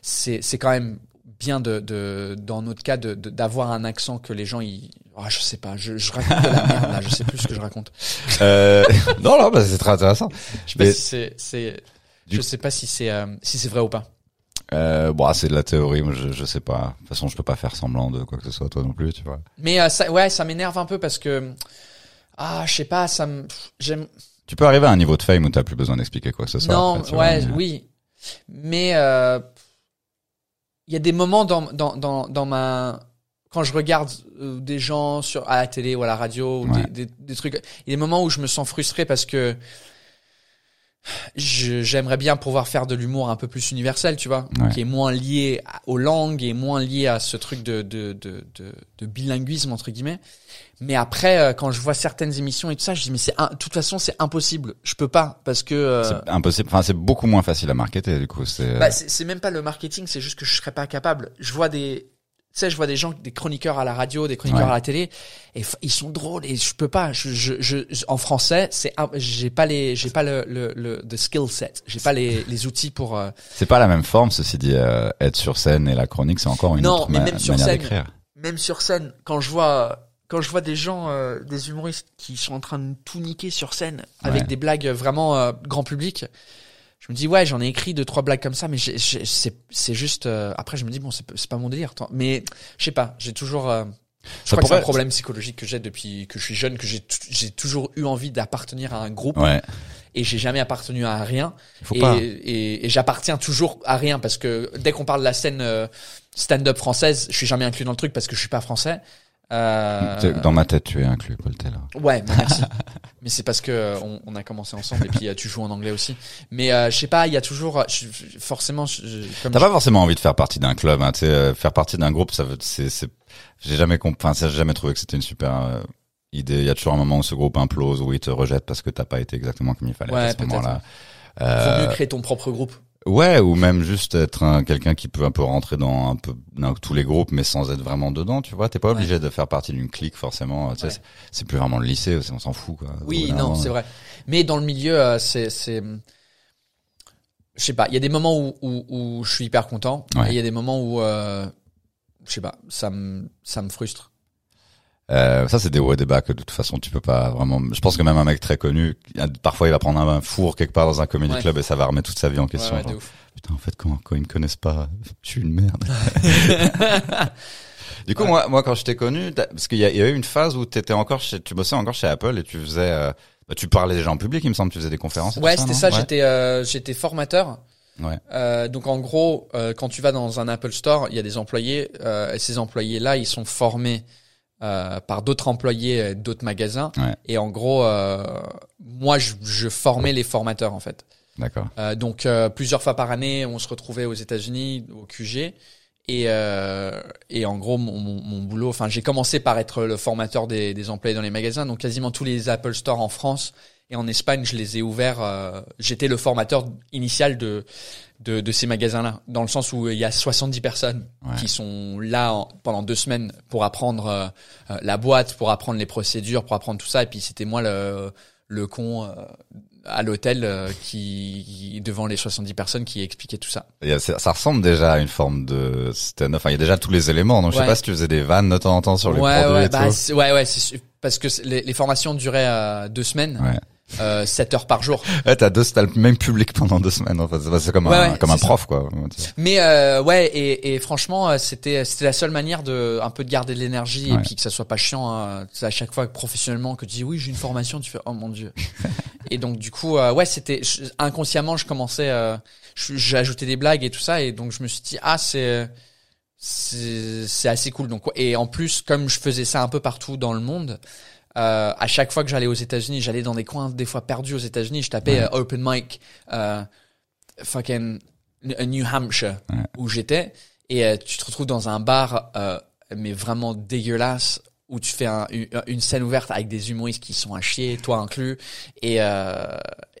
c'est c'est quand même bien de de dans notre cas de- d'avoir un accent que les gens ils ah, je sais pas je, je raconte de la merde là je sais plus ce que je raconte. [LAUGHS] Euh, non non bah, c'est très intéressant. Je sais pas Mais- si c'est je sais pas si c'est euh, si c'est vrai ou pas. Euh, bon c'est de la théorie moi je, je sais pas. De toute façon je peux pas faire semblant de quoi que ce soit toi non plus tu vois. Mais euh, ça ouais ça m'énerve un peu parce que ah je sais pas ça me j'aime tu peux arriver à un niveau de fame où t'as plus besoin d'expliquer quoi que ce soit Non, après, tu vois, ouais, mais- oui. Mais euh, il y a des moments dans, dans, dans, dans ma quand je regarde euh, des gens sur à la télé ou à la radio ou Ouais. des, des, des trucs, il y a des moments où je me sens frustré parce que j'aimerais bien pouvoir faire de l'humour un peu plus universel, tu vois, Ouais. qui est moins lié à- aux langues et moins lié à ce truc de de de de, de bilinguisme entre guillemets. Mais après, euh, quand je vois certaines émissions et tout ça, je dis mais c'est de toute façon c'est impossible, je peux pas parce que euh, C'est impossible. Enfin, c'est beaucoup moins facile à marketer, du coup. C'est, bah, c'est même pas le marketing, c'est juste que je serais pas capable. Je vois des, tu sais, je vois des gens, des chroniqueurs à la radio, des chroniqueurs Ouais. à la télé, et ils sont drôles et je peux pas. Je, je, je en français, c'est, j'ai pas les, j'ai pas le, le, le the skill set, j'ai pas les, les outils pour. euh, c'est pas la même forme, ceci dit, euh, être sur scène et la chronique, c'est encore une Non, autre mais ma- même sur manière d'écrire. même sur scène, quand je vois, quand je vois des gens, euh, des humoristes qui sont en train de tout niquer sur scène avec Ouais. des blagues vraiment euh, grand public, je me dis ouais, j'en ai écrit deux trois blagues comme ça, mais c'est c'est juste. euh, après, je me dis bon, c'est pas mon délire. tant- Mais je sais pas, j'ai toujours. euh, je Ça crois que c'est un problème psychologique que j'ai depuis que je suis jeune, que j'ai toujours eu envie d'appartenir à un groupe Ouais. et j'ai jamais appartenu à rien. Faut et, et, et j'appartiens toujours à rien parce que dès qu'on parle de la scène euh, stand-up française, je suis jamais inclus dans le truc parce que je suis pas français. Euh, Dans ma tête, tu es inclus, Paul Taylor. Ouais, mais merci. [LAUGHS] mais c'est parce que euh, on, on a commencé ensemble et puis euh, tu joues en anglais aussi. Mais euh, je sais pas, il y a toujours, je- forcément, T'as pas forcément envie de faire partie d'un club, hein, tu sais, euh, faire partie d'un groupe, ça veut, c'est, c'est, j'ai jamais enfin, j'ai jamais trouvé que c'était une super idée. Il y a toujours un moment où ce groupe implose, où il te rejette parce que t'as pas été exactement comme il fallait Ouais, à ce moment-là. Vaut mieux créer ton propre groupe. Ouais, ou même juste être un, quelqu'un qui peut un peu rentrer dans un peu dans tous les groupes, mais sans être vraiment dedans, tu vois. T'es pas obligé de faire partie d'une clique forcément. Tu sais, Ouais. c'est, plus vraiment le lycée, on s'en fout quoi. Oui, non, c'est vrai. Mais dans le milieu, euh, c'est, c'est, je sais pas. Il y a des moments où, où, où je suis hyper content. Ouais. Et il y a des moments où, euh, je sais pas, ça me, ça me frustre. Euh, ça, c'est des hauts et des bas que de toute façon tu peux pas vraiment. Je pense que même un mec très connu, parfois il va prendre un four quelque part dans un comedy Ouais. club et ça va remettre toute sa vie en question. Ouais, ouais, de Genre, ouf. Putain, en fait, quand, quand ils me connaissent pas, je suis une merde. [LAUGHS] du coup, moi, moi, quand je t'ai connu, parce qu'il y, a- eu une phase où t'étais encore chez, tu bossais encore chez Apple et tu faisais, euh, bah, tu parlais déjà en public, il me semble, tu faisais des conférences. et Ouais, c'était ça. J'étais, euh, j'étais formateur. Ouais. Euh, donc en gros, euh, quand tu vas dans un Apple Store, il y a des employés. Euh, et ces employés-là, ils sont formés euh, par d'autres employés euh, d'autres magasins. Ouais. Et en gros, euh, moi, je, je formais les formateurs en fait. D'accord. Euh, donc euh, plusieurs fois par année, on se retrouvait aux États-Unis, au QG. Et, euh, et en gros, mon, mon, mon boulot, enfin, j'ai commencé par être le formateur des, des employés dans les magasins. Donc quasiment tous les Apple Store en France et en Espagne, je les ai ouverts. euh, J'étais le formateur initial de de, de ces magasins-là, dans le sens où il y a 70 personnes Ouais. qui sont là en- pendant deux semaines pour apprendre euh, euh, la boîte, pour apprendre les procédures, pour apprendre tout ça. Et puis c'était moi le le con euh, à l'hôtel euh, qui, qui- devant les 70 personnes qui expliquait tout ça. Ça ça ressemble déjà à une forme de stand Enfin, il y a déjà tous les éléments. Donc, je sais Ouais. pas si tu faisais des vannes de temps en temps sur les ouais, produits ouais, et bah, tout. ouais, ouais, parce que les, les formations duraient euh, deux semaines, Ouais. Euh, 7 heures par jour. Ouais, t'as deux, t'as le même public pendant deux semaines. En fait, c'est comme Ouais, un, ouais, comme un ça. prof, quoi. Mais euh, ouais, et, et franchement, euh, c'était c'était la seule manière de un peu de garder de l'énergie et puis que ça soit pas chiant. hein. À chaque fois que professionnellement que tu dis oui, j'ai une formation, tu fais oh mon dieu. [LAUGHS] et donc du coup, euh, ouais, c'était inconsciemment, je commençais, euh, ajouté des blagues et tout ça, et donc je me suis dit ah c'est c'est c'est assez cool. Donc et en plus, comme je faisais ça un peu partout dans le monde. Euh, à chaque fois que j'allais aux États-Unis, j'allais dans des coins des fois perdus aux États-Unis. Je tapais Ouais. euh, open mic, euh, fucking New Hampshire Ouais. où j'étais et euh, tu te retrouves dans un bar euh, mais vraiment dégueulasse où tu fais un- une, scène ouverte avec des humoristes qui sont à chier, toi inclus, et euh,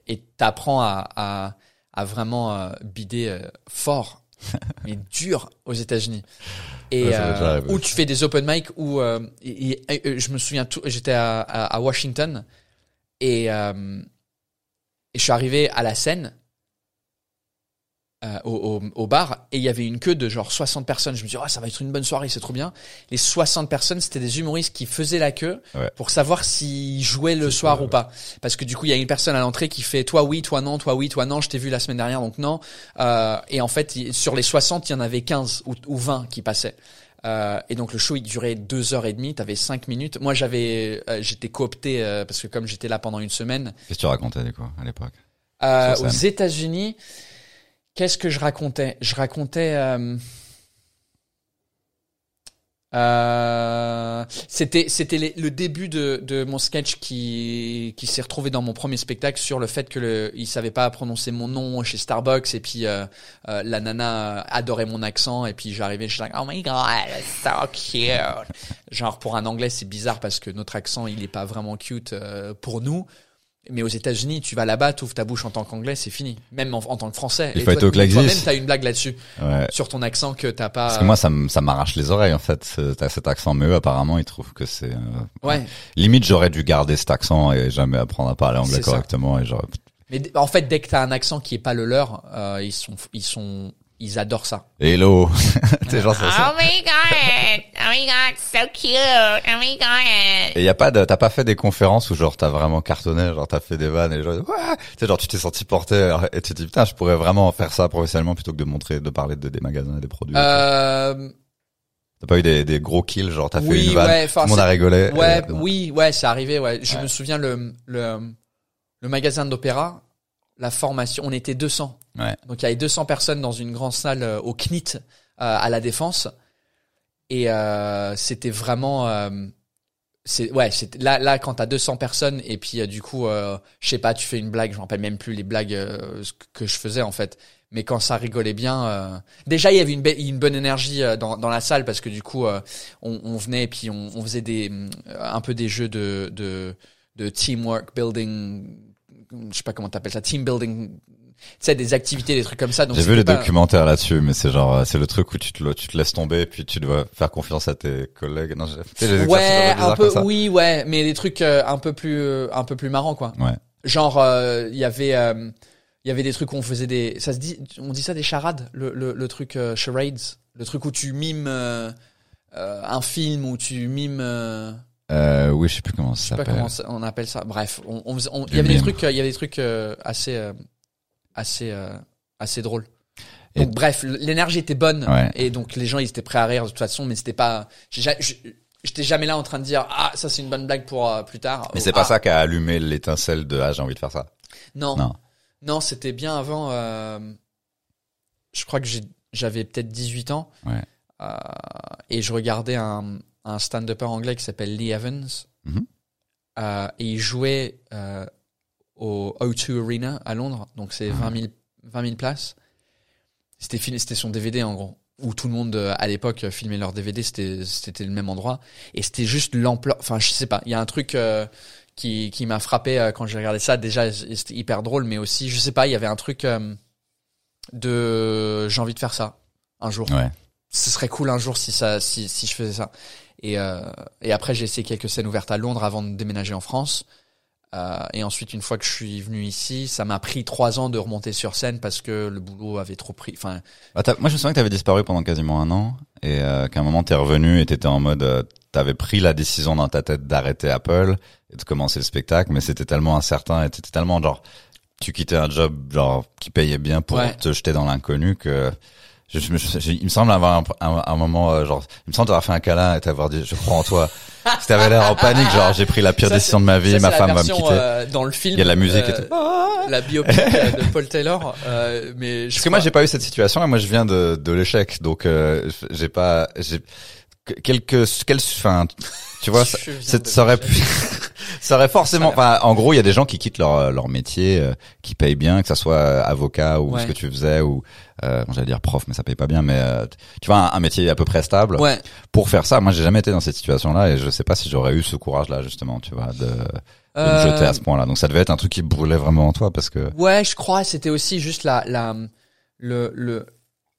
et t'apprends à, à à vraiment bider fort, [LAUGHS] mais dur aux États-Unis. Et Ouais, euh, où tu fais des open mic où euh, et- et- et je me souviens tout, j'étais à, à, à Washington et euh, et je suis arrivé à la scène euh, au, au, au bar et il y avait une queue de genre 60 personnes. Je me dis oh, ça va être une bonne soirée, c'est trop bien. Les 60 personnes, c'était des humoristes qui faisaient la queue Ouais. pour savoir s'ils jouaient le soir ou pas. Parce que du coup, il y a une personne à l'entrée qui fait toi oui, toi non, toi oui, toi non, je t'ai vu la semaine dernière donc non. Euh, et en fait, sur les 60, il y en avait 15 ou, ou 20 qui passaient. Euh, et donc le show il durait deux heures et demie, t'avais cinq minutes. Moi j'avais, euh, j'étais coopté euh, parce que comme j'étais là pendant une semaine, Qu'est-ce que tu racontais, du coup, à l'époque? euh, aux. États-Unis, qu'est-ce que je racontais? Je racontais. euh, Euh, c'était c'était le début de, de mon sketch qui qui s'est retrouvé dans mon premier spectacle sur le fait que le il savait pas prononcer mon nom chez Starbucks et puis euh, la nana adorait mon accent et puis j'arrivais je suis like oh my god so cute genre pour un anglais c'est bizarre parce que notre accent il est pas vraiment cute pour nous mais aux États-Unis, tu vas là-bas, tu ouvres ta bouche en tant qu'anglais, c'est fini. Même en, en tant que français. Il Et faut être au Claxis. Toi-même, t'as une blague là-dessus, Ouais. sur ton accent que t'as pas. Parce que moi, ça m'arrache les oreilles, en fait. T'as cet accent, mais eux, apparemment, ils trouvent que c'est... euh, ouais. Limite, j'aurais dû garder cet accent et jamais apprendre à parler anglais ça. correctement. Et j'aurais... Mais en fait, dès que t'as un accent qui est pas le leur, euh, ils sont, ils sont, ils adorent ça. Hello [LAUGHS] T'es genre, ça, ça. Oh my god! Oh my god, so cute! Oh my god! Et y a pas de, t'as pas fait des conférences où genre t'as vraiment cartonné, genre t'as fait des vannes et genre, ouais tu sais, genre tu t'es senti porté alors, et tu te dis putain, je pourrais vraiment faire ça professionnellement plutôt que de montrer, de parler de, des magasins et des produits. Euh, T'as pas eu des, des gros kills, genre t'as fait oui, une vanne, ouais, tout le monde a c'est- rigolé. ouais, et- oui, ouais, c'est arrivé, ouais. Je Ouais. me souviens le, le, le magasin d'opéra, la formation, on était 200. Donc il y avait 200 personnes dans une grande salle euh, au CNIT euh, à la Défense et euh, c'était vraiment euh, c'est ouais, c'est là là quand t'as 200 personnes et puis euh, du coup euh, je sais pas, tu fais une blague, je me rappelle même plus les blagues que je faisais en fait. Mais quand ça rigolait bien, déjà il y avait une, une bonne énergie dans, dans la salle parce que du coup on, on venait et puis on, on faisait des un peu des jeux de de, de teamwork building, je sais pas comment t'appelles ça, team building, sais des activités, des trucs comme ça. J'ai vu les pas- documentaires là-dessus, mais c'est genre, euh, c'est le truc où tu te, tu te laisses tomber, puis tu dois faire confiance à tes collègues. Non, tu Ouais, un peu oui, ouais, mais des trucs euh, un peu plus, euh, un peu plus marrants, quoi. Ouais. Genre, euh, il y avait, il y avait des trucs où on faisait des, ça se dit, on dit ça des charades, le, le, le truc charades, le truc où tu mimes un film où tu mimes, euh, oui, je sais plus comment ça s'appelle. on appelle ça. Bref, on, on on- il y avait des trucs, il y avait des trucs euh, assez, euh, assez. Et- Donc bref, l'énergie était bonne Ouais. et donc les gens ils étaient prêts à rire de toute façon, mais c'était pas, j'étais jamais là en train de dire ah ça c'est une bonne blague pour euh, plus tard. Mais c'est pas Ah, ça qui a allumé l'étincelle de ah j'ai envie de faire ça. Non, Non. non, c'était bien avant. euh, je crois que j'avais peut-être 18 ans Ouais. euh, et je regardais un, un stand-upper anglais qui s'appelle Lee Evans Mhm. Et il jouait au O2 Arena à Londres, donc c'est 20 000 20 000 places. C'était filmé, c'était son DVD en gros, où tout le monde euh, à l'époque euh, filmait leur DVD, c'était c'était le même endroit et c'était juste l'ampleur. Enfin, je sais pas, il y a un truc euh, qui qui m'a frappé euh, quand j'ai regardé ça. Déjà, c'était hyper drôle, mais aussi, je sais pas, il y avait un truc euh, de j'ai envie de faire ça un jour. Ouais. Ce serait cool un jour si ça si si je faisais ça. Et euh, et après j'ai essayé quelques scènes ouvertes à Londres avant de déménager en France. Euh, et ensuite, une fois que je suis venu ici, ça m'a pris trois ans de remonter sur scène parce que le boulot avait trop pris. Enfin, Bah, moi, je me souviens que t'avais disparu pendant quasiment un an et euh, qu'à un moment t'es revenu et t'étais en mode, euh, t'avais pris la décision dans ta tête d'arrêter Apple et de commencer le spectacle, mais c'était tellement incertain et t'étais tellement genre, tu quittais un job genre qui payait bien pour Ouais. te jeter dans l'inconnu que je, je je- il me semble avoir un, un- un moment euh, genre, il me semble t'avoir fait un câlin et t'avoir dit, je crois en toi. Si t'avais l'air en panique, genre j'ai pris la pire Ça, décision de ma vie, ça, ma femme va me quitter. euh, dans le film, Il y a de la musique et euh, tout. La biopic euh, de Paul Taylor. Euh, mais je Parce que moi j'ai pas eu cette situation et moi je viens de, de l'échec donc euh, j'ai pas j'ai quelques quel enfin tu vois [LAUGHS] ça, ça aurait pu [LAUGHS] ça aurait forcément enfin en gros il y a des gens qui quittent leur leur métier euh, qui payent bien que ça soit euh, avocat ou Ouais. ce que tu faisais ou euh, bon, j'allais dire prof mais ça paye pas bien mais euh, tu vois un, un métier à peu près stable Ouais. pour faire ça moi j'ai jamais été dans cette situation là et je sais pas si j'aurais eu ce courage là justement tu vois de, de me Euh, jeter à ce point là donc ça devait être un truc qui brûlait vraiment en toi parce que Ouais, je crois. C'était aussi juste la la le le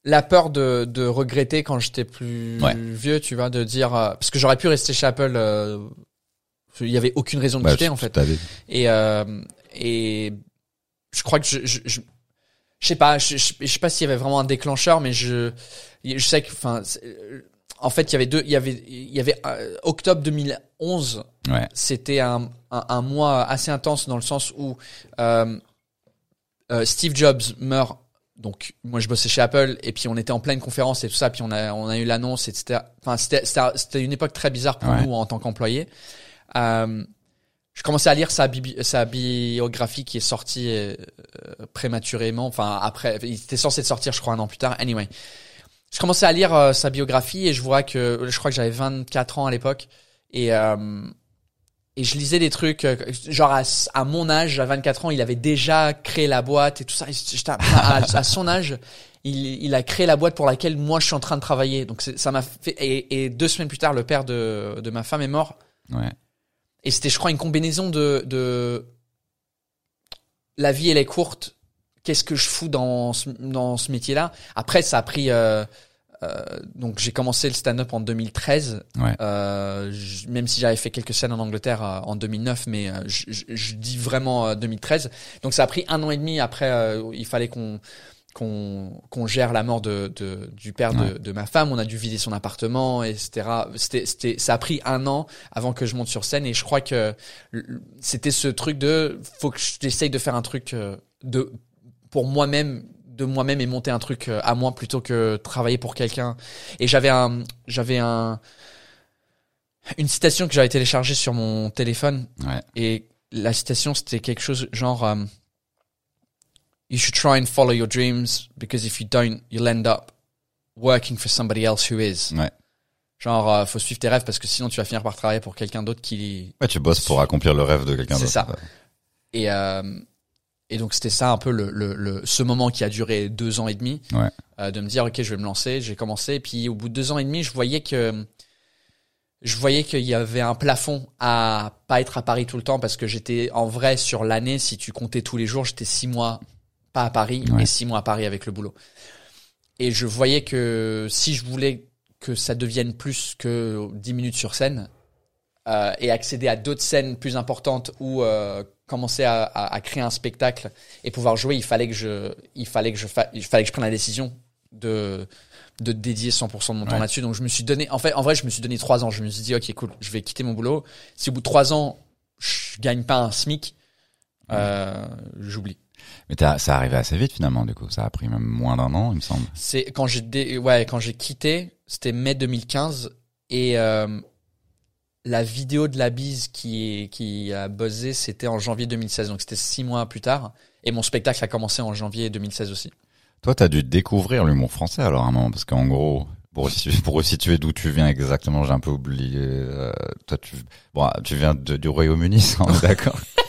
la peur de de regretter quand j'étais plus Ouais. vieux, tu vois, de dire euh, parce que j'aurais pu rester chez Apple. euh, il y avait aucune raison de bah, quitter en fait. Et euh, et je crois que je je, je, je sais pas, je, je, sais pas s'il y avait vraiment un déclencheur, mais je je sais que enfin euh, en fait il y avait deux il y avait il y avait euh, octobre 2011 ouais c'était un, un, un mois assez intense dans le sens où Steve Jobs meurt. Donc moi je bossais chez Apple et puis on était en pleine conférence et tout ça puis on a on a eu l'annonce etc. Enfin c'était c'était c'était une époque très bizarre pour Ouais. nous en tant qu'employés. Euh, je commençais à lire sa, bibi- sa biographie qui est sortie euh, prématurément. Enfin après il était censé de sortir je crois un an plus tard. Anyway je commençais à lire euh, sa biographie et je vois que je crois que j'avais 24 ans à l'époque et euh, et je lisais des trucs euh, genre à, à mon âge à 24 ans il avait déjà créé la boîte et tout ça Et à, son âge il, il a créé la boîte pour laquelle moi je suis en train de travailler donc ça m'a fait et, et deux semaines plus tard le père de de ma femme est mort Ouais. et c'était, je crois, une combinaison de, de la vie elle est courte. Qu'est-ce que je fous dans ce, dans ce métier-là? Après, ça a pris. euh, euh, donc, j'ai commencé le stand-up en 2013. Ouais. Euh, j- même si j'avais fait quelques scènes en Angleterre euh, en 2009, mais euh, je, je- je dis vraiment euh, 2013. Donc, ça a pris un an et demi. Après, euh, il fallait qu'on qu'on qu'on gère la mort de, de du père de, Ouais. de ma femme. On a dû vider son appartement, etc. C'était c'était ça a pris un an avant que je monte sur scène et je crois que c'était ce truc de faut que j'essaye de faire un truc de pour moi-même de moi-même et monter un truc euh, à moi plutôt que travailler pour quelqu'un et j'avais un j'avais un une citation que j'avais téléchargée sur mon téléphone Ouais. et la citation c'était quelque chose genre euh, you should try and follow your dreams because if you don't you'll end up working for somebody else who is Ouais. genre euh, faut suivre tes rêves parce que sinon tu vas finir par travailler pour quelqu'un d'autre qui Ouais, tu bosses pour accomplir le rêve de quelqu'un C'est d'autre. ça. Et, euh, et donc c'était ça un peu le, le, le, ce moment qui a duré deux ans et demi, Ouais. euh, de me dire ok je vais me lancer. J'ai commencé et puis au bout de deux ans et demi je voyais que je voyais qu'il y avait un plafond à pas être à Paris tout le temps parce que j'étais en vrai sur l'année si tu comptais tous les jours j'étais six mois pas à Paris Ouais. et six mois à Paris avec le boulot. Et je voyais que si je voulais que ça devienne plus que 10 minutes sur scène euh, et accéder à d'autres scènes plus importantes ou euh, commencer à, à, à créer un spectacle et pouvoir jouer, il fallait que je, il fallait que je, fa- il fallait que je prenne la décision de de dédier 100% de mon temps là-dessus. Donc je me suis donné, en fait, en vrai, je me suis donné trois ans. Je me suis dit, ok, cool, je vais quitter mon boulot. Si au bout de trois ans, je gagne pas un SMIC, euh, j'oublie. Mais ça arrivé assez vite finalement, du coup. Ça a pris même moins d'un an, il me semble. C'est quand j'ai ouais quand j'ai quitté, c'était mai 2015 et euh, la vidéo de la bise qui qui a buzzé, c'était en janvier 2016. Donc c'était six mois plus tard et mon spectacle a commencé en janvier 2016 aussi. Toi, t'as dû découvrir l'humour français alors à un moment, parce qu'en gros, pour pour resituer d'où tu viens exactement, j'ai un peu oublié. euh, toi, tu, bon, tu viens de- du Royaume-Uni, d'accord. [LAUGHS]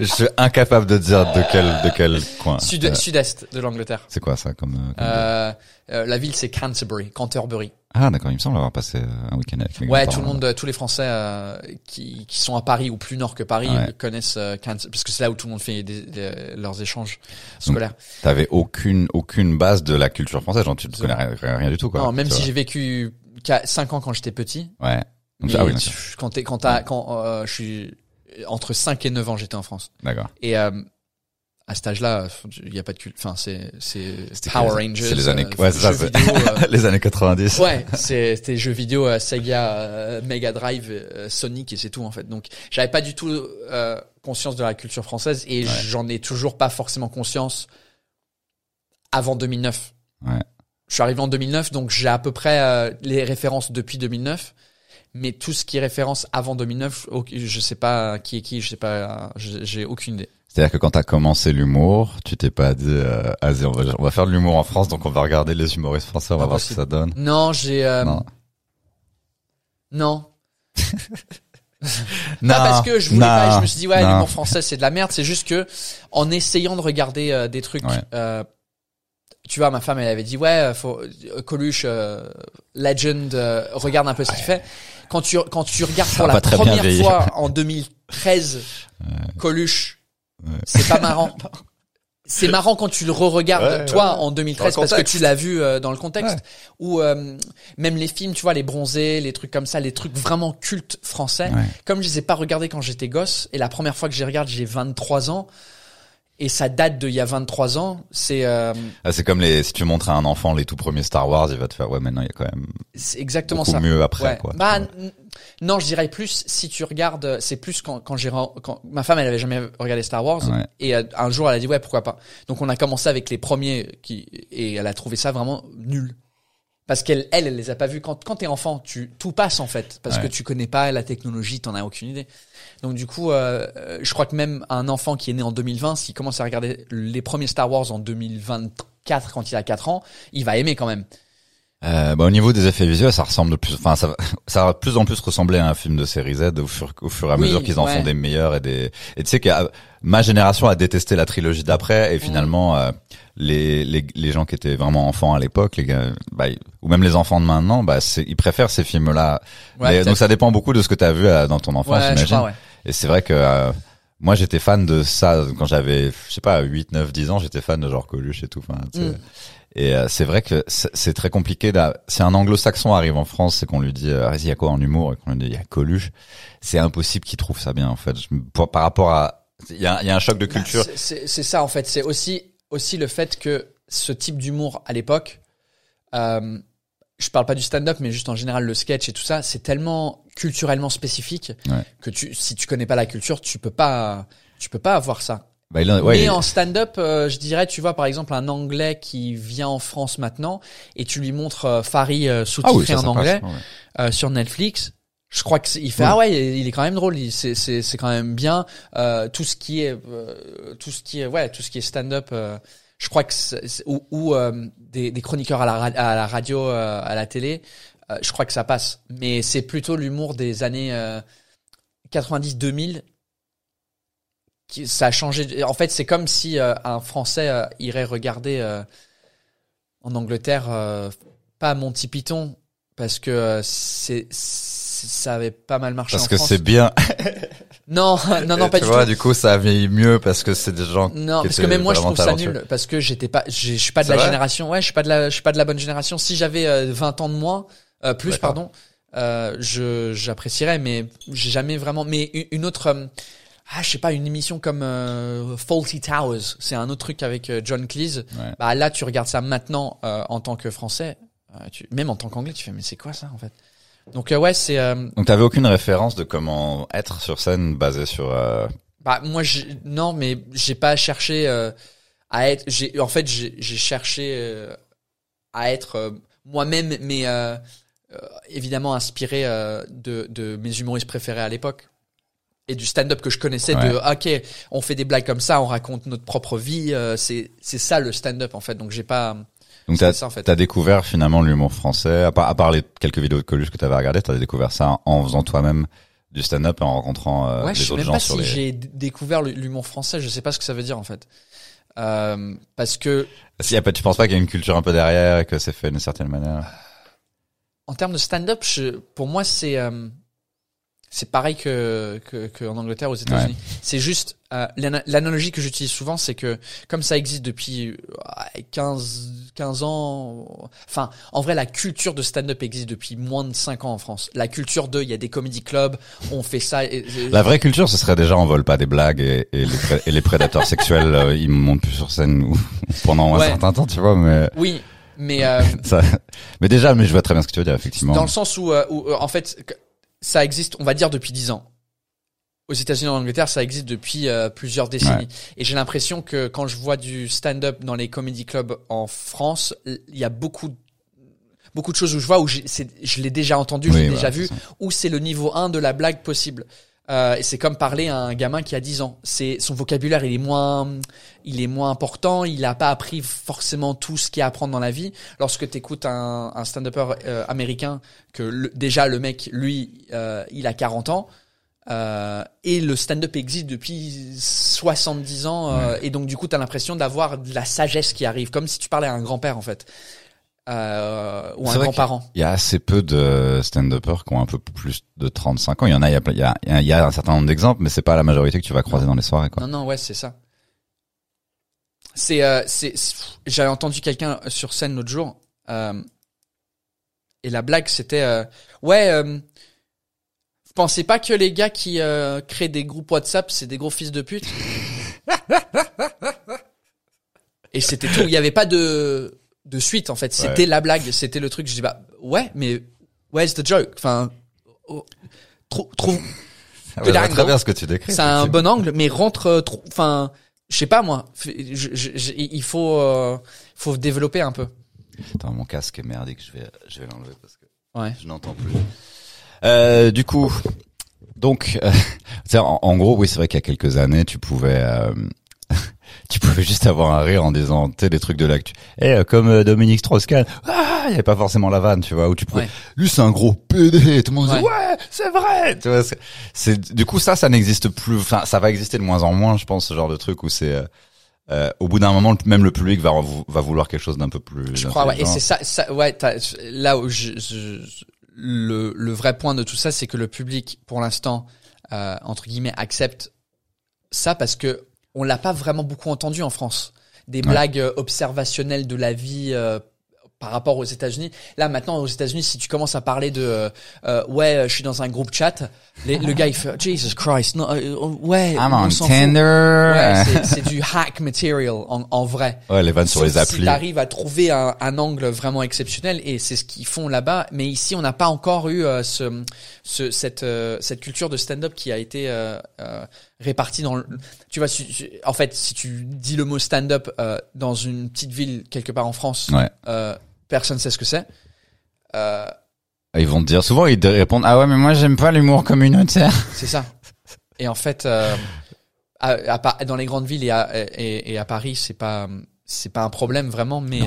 Je suis incapable de dire de quel, de quel coin. Sud Euh, sud-est de l'Angleterre. c'est quoi ça comme, euh, comme Euh, euh, la ville c'est Canterbury, Canterbury. Ah, d'accord. Il me semble avoir passé euh, un week-end avec Ouais, tout le monde, tous les Français euh, qui, qui sont à Paris ou plus nord que Paris Ouais. connaissent euh, Canterbury parce que c'est là où tout le monde fait des- des- leurs échanges scolaires. T'avais aucune, aucune base de la culture française, genre tu ne connais rien, du tout, quoi. non, même si j'ai vécu 5 ans quand j'étais petit, Ouais. Donc, Mais ah oui, tu- quand t'es, quand t'as, quand euh, je suis entre 5 et 9 ans, j'étais en France. D'accord. Et euh, à cet âge-là, il y a pas de culte. Enfin, c'est c'est C'était Power Rangers. c'est les années- euh, ouais, ça, vidéo, euh, [LAUGHS] Les années 90. ouais, [LAUGHS] c'était jeux vidéo euh, Sega, Mega Drive, Sonic et c'est tout en fait. Donc, j'avais pas du tout euh, conscience de la culture française et j'en ai toujours pas forcément conscience avant 2009. Ouais. Je suis arrivé en 2009, donc j'ai à peu près euh, les références depuis 2009. Mais tout ce qui est référence avant 2009, ok, je sais pas qui est qui, je sais pas, j'ai aucune idée. C'est-à-dire que quand t'as commencé l'humour, tu t'es pas dit, euh, vas-y, on va, on va faire de l'humour en France, donc on va regarder les humoristes français, on va voir ce que ça donne. Non, j'ai euh, Non. non. Non, [LAUGHS] Pas parce que je voulais non, pas, et je me suis dit ouais l'humour français c'est de la merde, c'est juste que en essayant de regarder euh, des trucs, Ouais. euh, tu vois ma femme elle avait dit ouais faut euh, Coluche euh, Legend euh, regarde un peu ce qu'il fait. Quand tu quand tu regardes pour la première fois en 2013 Coluche, c'est pas marrant. [LAUGHS] C'est marrant quand tu le re-regardes, Ouais, toi, ouais. en 2013, Dans le parce que tu l'as vu euh, dans le contexte. Ouais. Ou euh, même les films, tu vois, les bronzés, les trucs comme ça, les trucs vraiment cultes français. Comme je les ai pas regardés quand j'étais gosse, et la première fois que je les regarde, j'ai 23 ans, et ça date d'il y a 23 ans, c'est euh, Ah, c'est comme les, si tu montres à un enfant les tout premiers Star Wars, il va te faire, ouais, maintenant il y a quand même c'est exactement ça. mieux après, Ouais. quoi. Bah, non, je dirais plus si tu regardes, c'est plus quand, quand j'ai quand ma femme elle avait jamais regardé Star Wars Ouais. et euh, un jour elle a dit ouais pourquoi pas. Donc on a commencé avec les premiers qui et elle a trouvé ça vraiment nul. Parce qu'elle, elle, elle les a pas vus. Quand, quand t'es enfant, tu, tout passe, en fait. Parce que tu connais pas la technologie, t'en as aucune idée. Donc, du coup, euh, euh, je crois que même un enfant qui est né en 2020, s'il commence à regarder les premiers Star Wars en 2024, quand il a 4 ans, il va aimer quand même. Euh, bah, au niveau des effets visuels, ça ressemble de plus, enfin, ça, va- ça va de plus en plus ressembler à un film de série Z au fur, au fur et à Oui, mesure qu'ils en ouais. font des meilleurs et des, et tu sais que euh, ma génération a détesté la trilogie d'après et Mm. finalement, euh, les, les, les gens qui étaient vraiment enfants à l'époque, les gars, bah, ou même les enfants de maintenant, bah, ils préfèrent ces films-là. Ouais, donc ça dépend beaucoup de ce que tu as vu euh, dans ton enfance, Ouais, j'imagine. Et c'est vrai que euh, moi j'étais fan de ça quand j'avais je sais pas 8 9 10 ans, j'étais fan de genre Coluche et tout enfin. Mm. Et euh, c'est vrai que c'est très compliqué si un anglo-saxon arrive en France c'est qu'on lui dit euh, il y a quoi en humour? Et qu'on lui dit il y a Coluche, c'est impossible qu'il trouve ça bien en fait. Je, pour- par rapport à il y a, il y a un choc de Bah, culture. c'est ça en fait. C'est aussi aussi le fait que ce type d'humour à l'époque, euh, je parle pas du stand-up, mais juste en général le sketch et tout ça, c'est tellement culturellement spécifique Ouais. que tu, si tu connais pas la culture, tu peux pas, tu peux pas avoir ça. Bah, il a- ouais, mais il- en stand-up, euh, je dirais, tu vois par exemple un Anglais qui vient en France maintenant et tu lui montres euh, Farid euh, ah sous-titré oui, ça, en ça anglais passe, ouais. euh, sur Netflix. Je crois que c'est- il fait ah ouais il est quand même drôle c'est c'est c'est quand même bien tout ce qui est tout ce qui est ouais tout ce qui est stand-up je crois que ou, ou des, des chroniqueurs à la ra- à la radio à la télé euh, je crois que ça passe mais c'est plutôt l'humour des années euh, 90 2000 qui ça a changé en fait c'est comme si euh, un français euh, irait regarder euh, en Angleterre euh, pas Monty Python parce que euh, c'est ça avait pas mal marché Parce en que c'est bien. [LAUGHS] Non, non, non, pas tu du vois, tout. du coup, ça vieillit mieux parce que c'est des gens. Non, qui parce que même moi je trouve ça nul parce que j'étais pas, je suis pas de la génération. Ouais, je suis pas de la, je suis pas de la bonne génération. Si j'avais euh, 20 ans de moins, euh, plus pardon, euh, je j'apprécierais, mais j'ai jamais vraiment. Mais une autre, euh, ah, je sais pas, une émission comme euh, Faulty Towers, c'est un autre truc avec euh, John Cleese. Ouais. Bah là, tu regardes ça maintenant euh, en tant que français, tu, même en tant qu'anglais, tu fais mais c'est quoi ça en fait? Donc ouais, c'est euh, Donc t'avais aucune référence de comment être sur scène basé sur. euh, Bah moi non mais j'ai pas cherché euh, à être j'ai en fait j'ai cherché euh, à être moi-même mais évidemment inspiré euh, de de mes humoristes préférés à l'époque et du stand-up que je connaissais de OK, on fait des blagues comme ça, on raconte notre propre vie, euh, c'est c'est ça le stand-up en fait. Donc j'ai pas Donc t'as en fait. découvert finalement l'humour français, à part, à part les quelques vidéos de Coluche que t'avais regardées, t'as découvert ça en faisant toi-même du stand-up et en rencontrant euh, Ouais, je les sais autres même gens pas sur si les. j'ai découvert l'humour français, je sais pas ce que ça veut dire en fait. Euh, parce que Si tu penses pas qu'il y a une culture un peu derrière et que c'est fait d'une certaine manière? En termes de stand-up, je- pour moi, c'est euh, c'est pareil que que qu'en Angleterre, aux États-Unis. C'est juste euh, l'ana- l'analogie que j'utilise souvent, c'est que comme ça existe depuis euh, 15 15 ans, enfin, en vrai, la culture de stand-up existe depuis moins de 5 ans en France. La culture de, il y a des comédie clubs, on fait ça. et- et- La vraie culture, ce serait déjà on vole pas des blagues et, et les, pré- et les prédateurs sexuels, euh, ils montent plus sur scène [LAUGHS] pendant Ouais. un certain temps, tu vois. Mais Oui, mais euh, [LAUGHS] ça, mais déjà, mais je vois très bien ce que tu veux dire, effectivement. Dans le sens où, euh, où, euh, en fait, ça existe, on va dire, depuis 10 ans. Aux États-Unis et en Angleterre, ça existe depuis euh, plusieurs décennies. Et j'ai l'impression que quand je vois du stand-up dans les comedy clubs en France, il y a beaucoup de- beaucoup de choses où je vois où j'ai- je l'ai déjà entendu, je Oui, l'ai voilà, déjà vu, où c'est le niveau 1 de la blague possible. Euh, et c'est comme parler à un gamin qui a 10 ans. C'est son vocabulaire, il est moins, il est moins important. Il n'a pas appris forcément tout ce qu'il y a à apprendre dans la vie. Lorsque tu écoutes un, un stand-upper euh, américain, que le- déjà le mec, lui, euh, il a 40 ans. euh, et le stand-up existe depuis 70 ans euh, et donc du coup tu as l'impression d'avoir de la sagesse qui arrive comme si tu parlais à un grand-père en fait euh, ou un grand-parent Il y a assez peu de stand-uppers qui ont un peu plus de 35 ans. Il y en a, il y a, il y a, il y a un certain nombre d'exemples, mais c'est pas la majorité que tu vas croiser dans les soirées, quoi. Non, non, ouais, c'est ça. C'est, euh, c'est, j'avais entendu quelqu'un sur scène l'autre jour, euh, et la blague c'était, euh, ouais, euh, vous pensez pas que les gars qui euh, créent des groupes WhatsApp, c'est des gros fils de pute? [LAUGHS] Et c'était tout. Il y avait pas de de suite en fait. C'était Ouais. la blague, c'était le truc. Je dis bah ouais, mais where's the joke Enfin, oh, Ah ouais, vois dingue, très bien ce que tu décris. c'est un bon angle, mais rentre euh, trop. Enfin, je sais pas moi. F- je- je- je- il faut, euh, faut développer un peu. Attends, mon casque est merdique, je vais, je vais l'enlever parce que Ouais. je n'entends plus. Euh, du coup, donc, euh, [LAUGHS] en, en gros, oui, c'est vrai qu'il y a quelques années, tu pouvais, euh, tu pouvais juste avoir un rire en disant, tu sais, des trucs de l'actu. Eh, euh, comme euh, Dominique Strauss-Kahn, ah, il y avait pas forcément la vanne, tu vois, où tu pouvais, Ouais. lui c'est un gros PD, tout le monde dit, Ouais. ouais, c'est vrai, tu vois, c'est, c'est- du coup, ça, ça n'existe plus, enfin, ça va exister de moins en moins, je pense, ce genre de truc où c'est, euh, euh, au bout d'un moment, même le public va, va vouloir quelque chose d'un peu plus. Je crois, ouais. Et intelligent. c'est ça, ça, ouais, t'as- là où je, je- le, le vrai point de tout ça, c'est que le public, pour l'instant, euh, entre guillemets, accepte ça parce que on l'a pas vraiment beaucoup entendu en France. Des blagues euh, observationnelles de la vie euh, par rapport aux États-Unis. Là, maintenant, aux États-Unis, si tu commences à parler de euh, euh, ouais, euh, je suis dans un groupe chat, les- le gars il fait [LAUGHS] Jesus Christ, non, euh, ouais, I'm on on. Tinder. Ouais, [LAUGHS] c'est- du hack material en, en vrai. Ouais, les vannes sur les Sauf Si applis. t'arrives à trouver un, un angle vraiment exceptionnel et c'est ce qu'ils font là-bas, mais ici on n'a pas encore eu euh, ce, ce- cette cette culture de stand-up qui a été répartie dans. Le, tu vois, si- en fait, si tu dis le mot stand-up euh, dans une petite ville quelque part en France, Ouais. euh, personne sait ce que c'est. Euh, Ils vont te dire, souvent ils te répondent, ah ouais, mais moi j'aime pas l'humour communautaire. [LAUGHS] C'est ça. Et en fait, euh, à, à Pa- dans les grandes villes et à, et, et à Paris, c'est pas c'est pas un problème vraiment, mais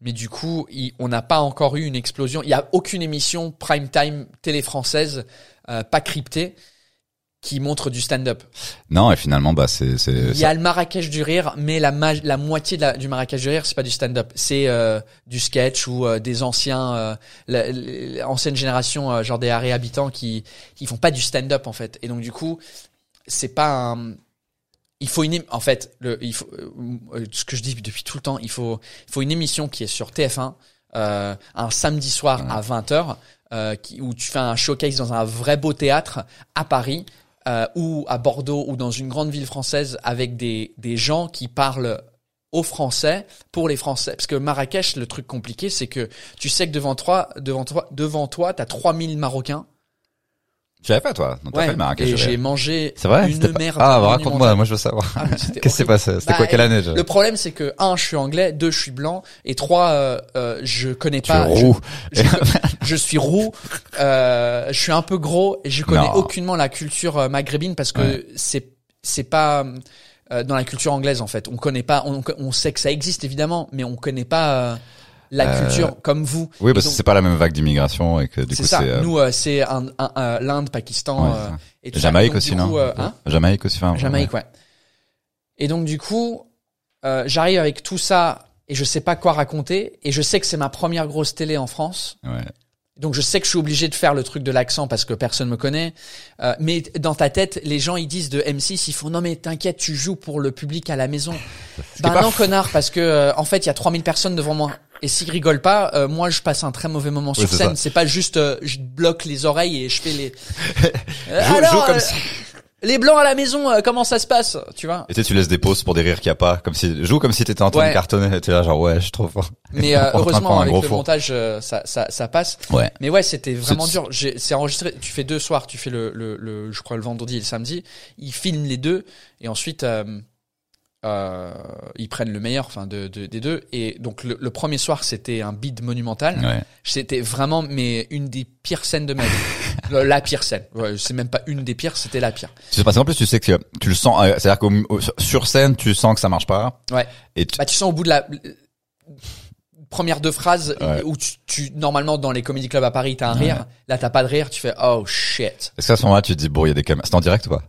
mais du coup, il- on n'a pas encore eu une explosion. Il y a aucune émission prime time télé française euh, pas cryptée qui montre du stand-up. Non, et finalement, bah, c'est, Il y a le Marrakech du rire, mais la, ma- la moitié de la- du Marrakech du rire, c'est pas du stand-up, c'est euh, du sketch ou euh, des anciens, euh, la- la- ancienne génération, euh, genre des réhabitants qui qui font pas du stand-up en fait. Et donc du coup, c'est pas un il faut une en fait le il faut euh, ce que je dis depuis tout le temps il faut il faut une émission qui est sur TF1 euh, un samedi soir à 20h euh, qui, où tu fais un showcase dans un vrai beau théâtre à Paris euh, ou à Bordeaux ou dans une grande ville française avec des des gens qui parlent aux Français pour les Français. Parce que Marrakech le truc compliqué c'est que tu sais que devant toi devant toi devant toi t'as 3000 Marocains Tu savais pas, toi? Fait le Marrakech. et je j'ai mangé C'est vrai? une pas- merde Ah, bah, raconte-moi, moi je veux savoir. Ah, [LAUGHS] Qu'est-ce qui s'est passé? C'était Bah, quoi, quelle année, déjà? Le problème, c'est que un, je suis anglais, deux, je suis blanc, et trois, euh, euh, je connais Tu es pas. roux. Je, je, [LAUGHS] je suis roux, euh, je suis un peu gros, et je connais Non. aucunement la culture euh, maghrébine parce que Ouais. c'est c'est pas euh, dans la culture anglaise en fait. On connaît pas, on, on sait que ça existe évidemment, mais on connaît pas euh, la Euh, culture comme vous. Oui, parce que c'est pas la même vague d'immigration et que du coup ça. c'est, euh, Nous, euh, c'est un, un- un- l'Inde, Pakistan, Ouais, euh, ça. et tout ça. Jamaïque Donc, aussi, non? hein Jamaïque aussi, enfin, Jamaïque, ouais. Et donc du coup, euh, j'arrive avec tout ça et je sais pas quoi raconter et je sais que c'est ma première grosse télé en France. Ouais. Donc je sais que je suis obligé de faire le truc de l'accent parce que personne me connaît. Euh, mais dans ta tête, les gens ils disent de M6, ils font non mais t'inquiète, tu joues pour le public à la maison. bah pas non fou. connard parce que euh, en fait il y a 3000 personnes devant moi. Et s'ils rigolent pas, euh, moi je passe un très mauvais moment sur scène. C'est pas juste euh, je bloque les oreilles et je fais les. [LAUGHS] Euh, Joue- alors, joue comme euh, les blancs à la maison, euh, comment ça se passe, tu vois Et tu sais, tu laisses des pauses pour des rires qu'il y a pas, comme si, joue comme si t'étais en train Ouais. de cartonner, t'es là genre, ouais, je suis trop fort. Mais euh, [LAUGHS] heureusement avec gros le four. montage ça, ça ça passe. Ouais. Mais ouais, c'était vraiment dur. C'est enregistré. Tu fais deux soirs. Tu fais le, le, le je crois le vendredi et le samedi. Ils filment les deux et ensuite euh, euh, ils prennent le meilleur, enfin de, de- des deux. Et donc le, le premier soir c'était un bid monumental. Ouais. C'était vraiment mais une des pires scènes de ma vie. la [LAUGHS] la pire scène. Ouais, c'est même pas une des pires, c'était la pire. Sais, parce qu'en plus, tu sais que tu le sens, euh, c'est-à-dire qu'au, au- sur scène, tu sens que ça marche pas. Ouais. Et tu- Bah tu sens au bout de la euh, première deux phrases Ouais. où tu, tu normalement dans les comedy clubs à Paris t'as un rire, là t'as pas de rire, tu fais oh shit. est-ce qu'à ce moment-là, tu te dis, bon, il y a des caméras. C'est en direct ou pas?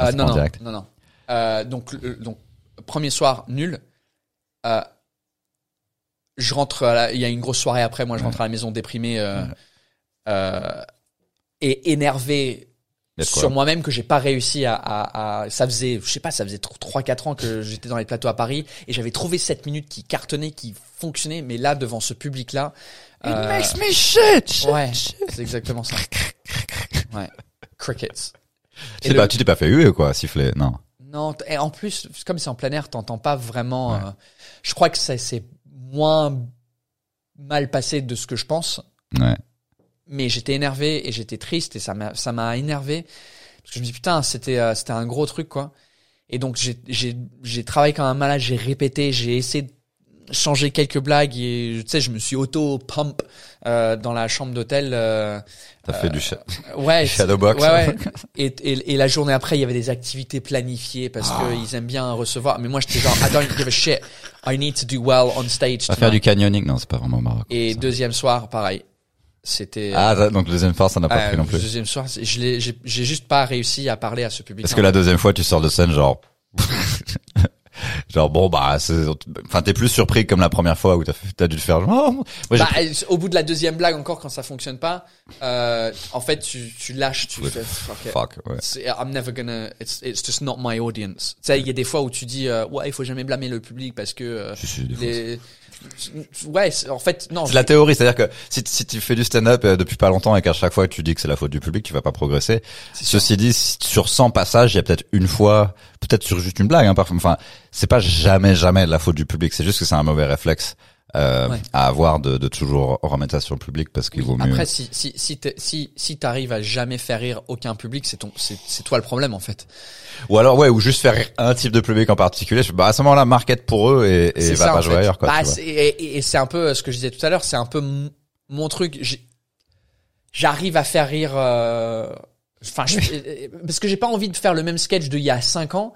Euh, C'est non, non, non. Euh, donc, le- donc, premier soir, nul. Euh, je rentre, à la- il y a une grosse soirée après, moi je rentre à la maison déprimé euh, euh, et énervé sur moi-même que j'ai pas réussi à, à, à- ça faisait je sais pas ça faisait 3 4 ans que j'étais dans les plateaux à Paris et j'avais trouvé cette minute qui cartonnait qui fonctionnait mais là devant ce public là euh, me shit! ouais c'est exactement ça [LAUGHS] ouais crickets Tu t'es le- pas, tu t'es pas fait huer, quoi, siffler, non. Non, et en plus, comme c'est en plein air, t'entends pas vraiment. Ouais. euh, je crois que ça c'est moins mal passé de ce que je pense, Ouais. mais j'étais énervé et j'étais triste et ça m'a ça m'a énervé parce que je me dis putain c'était euh, c'était un gros truc quoi. Et donc j'ai j'ai j'ai travaillé comme un malade, j'ai répété, j'ai essayé. de- changé quelques blagues et tu sais, je me suis auto pump euh, dans la chambre d'hôtel. Euh, T'as fait du chat. ouais, [LAUGHS] Shadowbox. Ouais, ouais. Et, et, et la journée après, il y avait des activités planifiées parce Ah. que ils aiment bien recevoir. Mais moi, j'étais genre, I don't give a shit. I need to do well on stage. Va faire du canyoning. Non, c'est pas vraiment Maroc. Et deuxième soir, pareil. C'était. Ah, ça- donc le deuxième fois, ça n'a pas euh, pris non plus. Deuxième soir, c'est- je l'ai, j'ai, j'ai juste pas réussi à parler à ce public. Est-ce que la deuxième fois, tu sors de scène, genre, genre bon bah, c'est, enfin t'es plus surpris comme la première fois où t'as, dû le faire. Genre, oh, moi, Bah, au bout de la deuxième blague encore quand ça fonctionne pas, euh, en fait tu, tu lâches, tu fais fuck ouais. I'm never gonna. It's it's just not my audience. Tu sais, il y a des fois où tu dis euh, ouais, il faut jamais blâmer le public parce que euh, Si, si, les ouais, en fait non. C'est la théorie, c'est-à-dire que si, si tu fais du stand-up euh, depuis pas longtemps et qu'à chaque fois tu dis que c'est la faute du public, tu vas pas progresser. Ceci dit, sur 100 passages, il y a peut-être une fois, peut-être sur juste une blague, hein, parfois. Enfin, c'est pas jamais, jamais de la faute du public. C'est juste que c'est un mauvais réflexe euh, Ouais. à avoir de, de toujours remettre ça sur le public parce qu'il vaut mieux. Après, si si si si si t'arrives à jamais faire rire aucun public, c'est ton c'est c'est toi le problème en fait. Ou alors ouais, ou juste faire rire un type de public en particulier. Bah à ce moment-là, market pour eux et, et va ça, pas jouer fait. ailleurs. Quoi, Bah, tu vois. c'est- et, et c'est un peu euh, ce que je disais tout à l'heure, c'est un peu mon truc. J'ai- J'arrive à faire rire. euh, Enfin, je- [LAUGHS] euh, parce que j'ai pas envie de faire le même sketch d'il y a cinq ans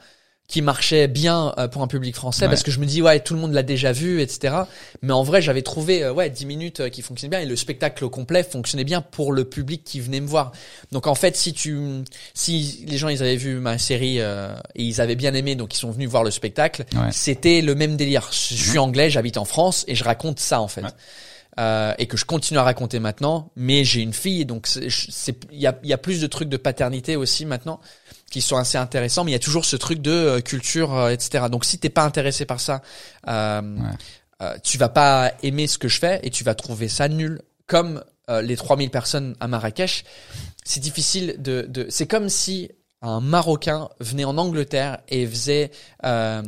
qui marchait bien euh, pour un public français Ouais. parce que je me dis ouais tout le monde l'a déjà vu etc mais en vrai j'avais trouvé euh, ouais 10 minutes euh, qui fonctionnaient bien et le spectacle au complet fonctionnait bien pour le public qui venait me voir donc en fait si tu si les gens ils avaient vu ma série euh, et ils avaient bien aimé donc ils sont venus voir le spectacle Ouais. c'était le même délire je suis anglais j'habite en France et je raconte ça en fait Ouais. euh, et que je continue à raconter maintenant, mais j'ai une fille, donc il y a, il y a plus de trucs de paternité aussi maintenant qui sont assez intéressants, mais il y a toujours ce truc de euh, culture, euh, etc. Donc si t'es pas intéressé par ça, euh, euh, tu vas pas aimer ce que je fais et tu vas trouver ça nul. Comme euh, les 3000 personnes à Marrakech, c'est difficile de, de, c'est comme si un Marocain venait en Angleterre et faisait euh,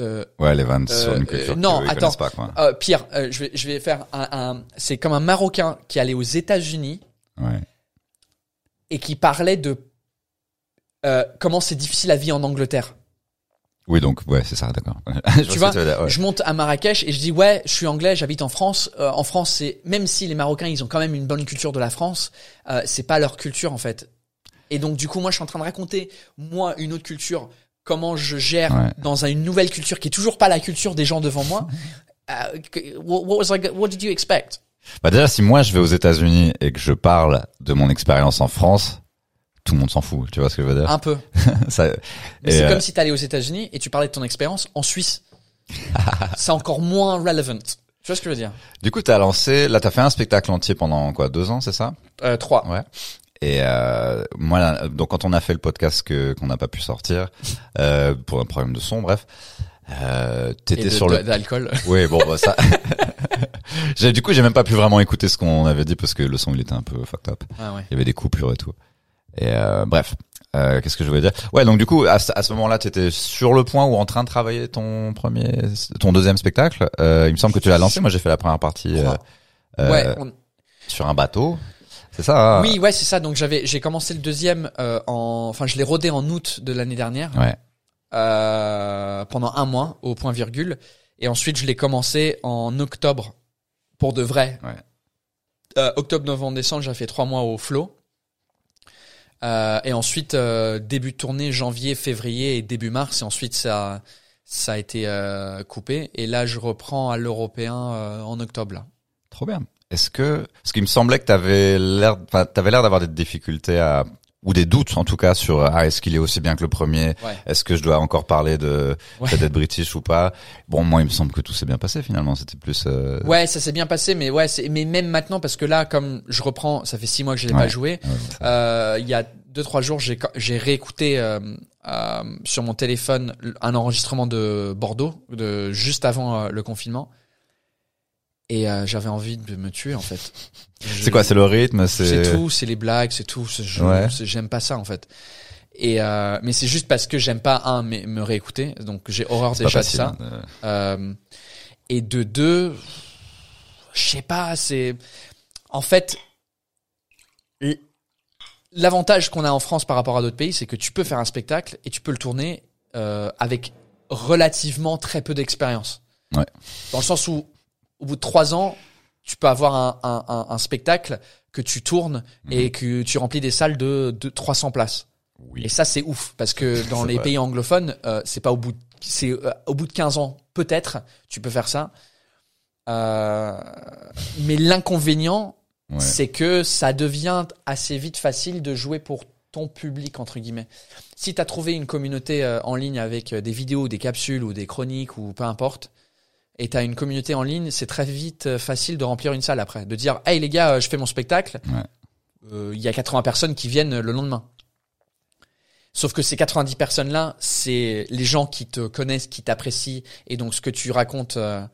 euh, Ouais, les vannes sur une culture. que non, attends. Pas, quoi. euh, pire, je vais je vais faire un, un c'est comme un Marocain qui allait aux États-Unis Ouais. et qui parlait de euh, comment c'est difficile la vie en Angleterre. Oui, donc ouais, c'est ça, d'accord. [LAUGHS] Je Tu vois dire, ouais. je monte à Marrakech et je dis ouais, je suis anglais, j'habite en France. Euh, en France, c'est même si les Marocains ils ont quand même une bonne culture de la France, euh, c'est pas leur culture en fait. Et donc du coup, moi, je suis en train de raconter moi une autre culture, comment je gère Ouais. dans une nouvelle culture qui est toujours pas la culture des gens devant moi. [LAUGHS] What was I, what did you expect? Bah déjà, si moi je vais aux États-Unis et que je parle de mon expérience en France, tout le monde s'en fout. Tu vois ce que je veux dire Un peu. [LAUGHS] Ça- c'est euh, comme si tu allais aux États-Unis et tu parlais de ton expérience en Suisse. [LAUGHS] c'est encore moins relevant. Tu vois ce que je veux dire Du coup, t'as lancé, là, t'as fait un spectacle entier pendant quoi, deux ans, c'est ça euh, Trois. Ouais. Et euh, moi, là, donc quand on a fait le podcast que qu'on n'a pas pu sortir euh, pour un problème de son, bref, euh, t'étais sur de- le. d'alcool. [LAUGHS] Oui, bon, bah, ça. j'ai, du coup, j'ai même pas pu vraiment écouter ce qu'on avait dit parce que le son il était un peu fucked up. Ah ouais. Il y avait des coupures et tout. Et euh, bref, euh, qu'est-ce que je voulais dire? Ouais, donc du coup, à, ce- à ce moment-là, t'étais sur le point ou en train de travailler ton premier, ton deuxième spectacle? Euh, il me semble que tu l'as lancé. Moi, j'ai fait la première partie euh, euh, ouais. on- sur un bateau. C'est ça hein? Oui, ouais, c'est ça. Donc j'avais, j'ai commencé le deuxième euh, en, enfin, je l'ai rodé en août de l'année dernière, Ouais. euh, pendant un mois au point virgule, et ensuite je l'ai commencé en octobre pour de vrai. Ouais. Euh, octobre, novembre, décembre, j'ai fait trois mois au flot. Euh, et ensuite euh, début de tournée janvier, février et début mars, et ensuite ça, ça a été euh, coupé. Et là, je reprends à l'européen en octobre. Trop bien. Est-ce que, parce qu'il me semblait que t'avais l'air, enfin, t'avais l'air d'avoir des difficultés à, ou des doutes en tout cas sur, ah, est-ce qu'il est aussi bien que le premier? Ouais. Est-ce que je dois encore parler de Ouais. peut-être d'être british ou pas? Bon, moi, il me semble que tout s'est bien passé finalement. C'était plus. euh, Ouais, ça s'est bien passé, mais ouais, c'est, mais même maintenant parce que là, comme je reprends, ça fait six mois que je l'ai Ouais. pas joué. Euh, il y a deux trois jours, j'ai j'ai réécouté euh, euh, sur mon téléphone un enregistrement de Bordeaux, de juste avant euh, le confinement, et euh, j'avais envie de me tuer en fait. C'est quoi C'est le rythme C'est tout, c'est les blagues, c'est tout. Ouais. J'aime pas ça en fait. Et euh, mais c'est juste parce que j'aime pas un mais, me réécouter, donc j'ai horreur déjà de ça. hein, Euh, et de deux, je sais pas, c'est en fait l'avantage qu'on a en France par rapport à d'autres pays, c'est que tu peux faire un spectacle et tu peux le tourner euh, avec relativement très peu d'expérience. Ouais. Dans le sens où, au bout de trois ans, tu peux avoir un, un, un, un spectacle que tu tournes Mhm. et que tu remplis des salles de, de 300 places. Oui. Et ça, c'est ouf parce que [LAUGHS] dans les vrai. pays anglophones, euh, c'est pas au bout, de, c'est euh, au bout de 15 ans peut-être tu peux faire ça. Euh, mais l'inconvénient, Ouais. c'est que ça devient assez vite facile de jouer pour ton public entre guillemets. Si tu as trouvé une communauté euh, en ligne avec euh, des vidéos, des capsules ou des chroniques ou peu importe, et tu as une communauté en ligne, c'est très vite euh, facile de remplir une salle après, de dire "Hey les gars, euh, je fais mon spectacle." Ouais. Euh, Il y a 80 personnes qui viennent le lendemain. Sauf que ces 90 personnes-là, c'est les gens qui te connaissent, qui t'apprécient, et donc ce que tu racontes euh,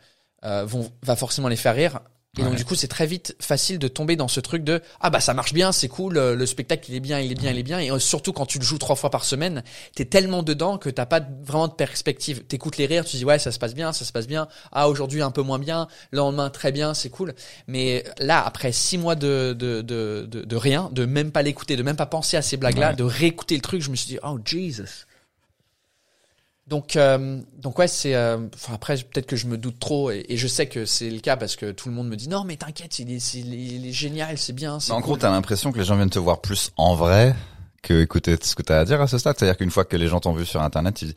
euh, vont, va forcément les faire rire. Et donc du coup, c'est très vite facile de tomber dans ce truc de ah bah ça marche bien, c'est cool, euh, le spectacle il est bien, il est bien, il est bien. Et euh, surtout quand tu le joues trois fois par semaine, t'es tellement dedans que t'as pas vraiment de perspective. T'écoutes les rires, tu dis ouais ça se passe bien, ça se passe bien. Ah aujourd'hui un peu moins bien, le lendemain très bien, c'est cool. Mais là après six mois de de de de, de rien, de même pas l'écouter, de même pas penser à ces blagues là, Ouais. de réécouter le truc, je me suis dit oh Jesus. Donc, euh, donc ouais, c'est. euh, après, peut-être que je me doute trop et, et je sais que c'est le cas parce que tout le monde me dit non, mais t'inquiète, il est, il est, il est génial, c'est bien. En cool. gros, t'as l'impression que les gens viennent te voir plus en vrai que écouter ce que t'as à dire à ce stade. C'est-à-dire qu'une fois que les gens t'ont vu sur Internet, ils-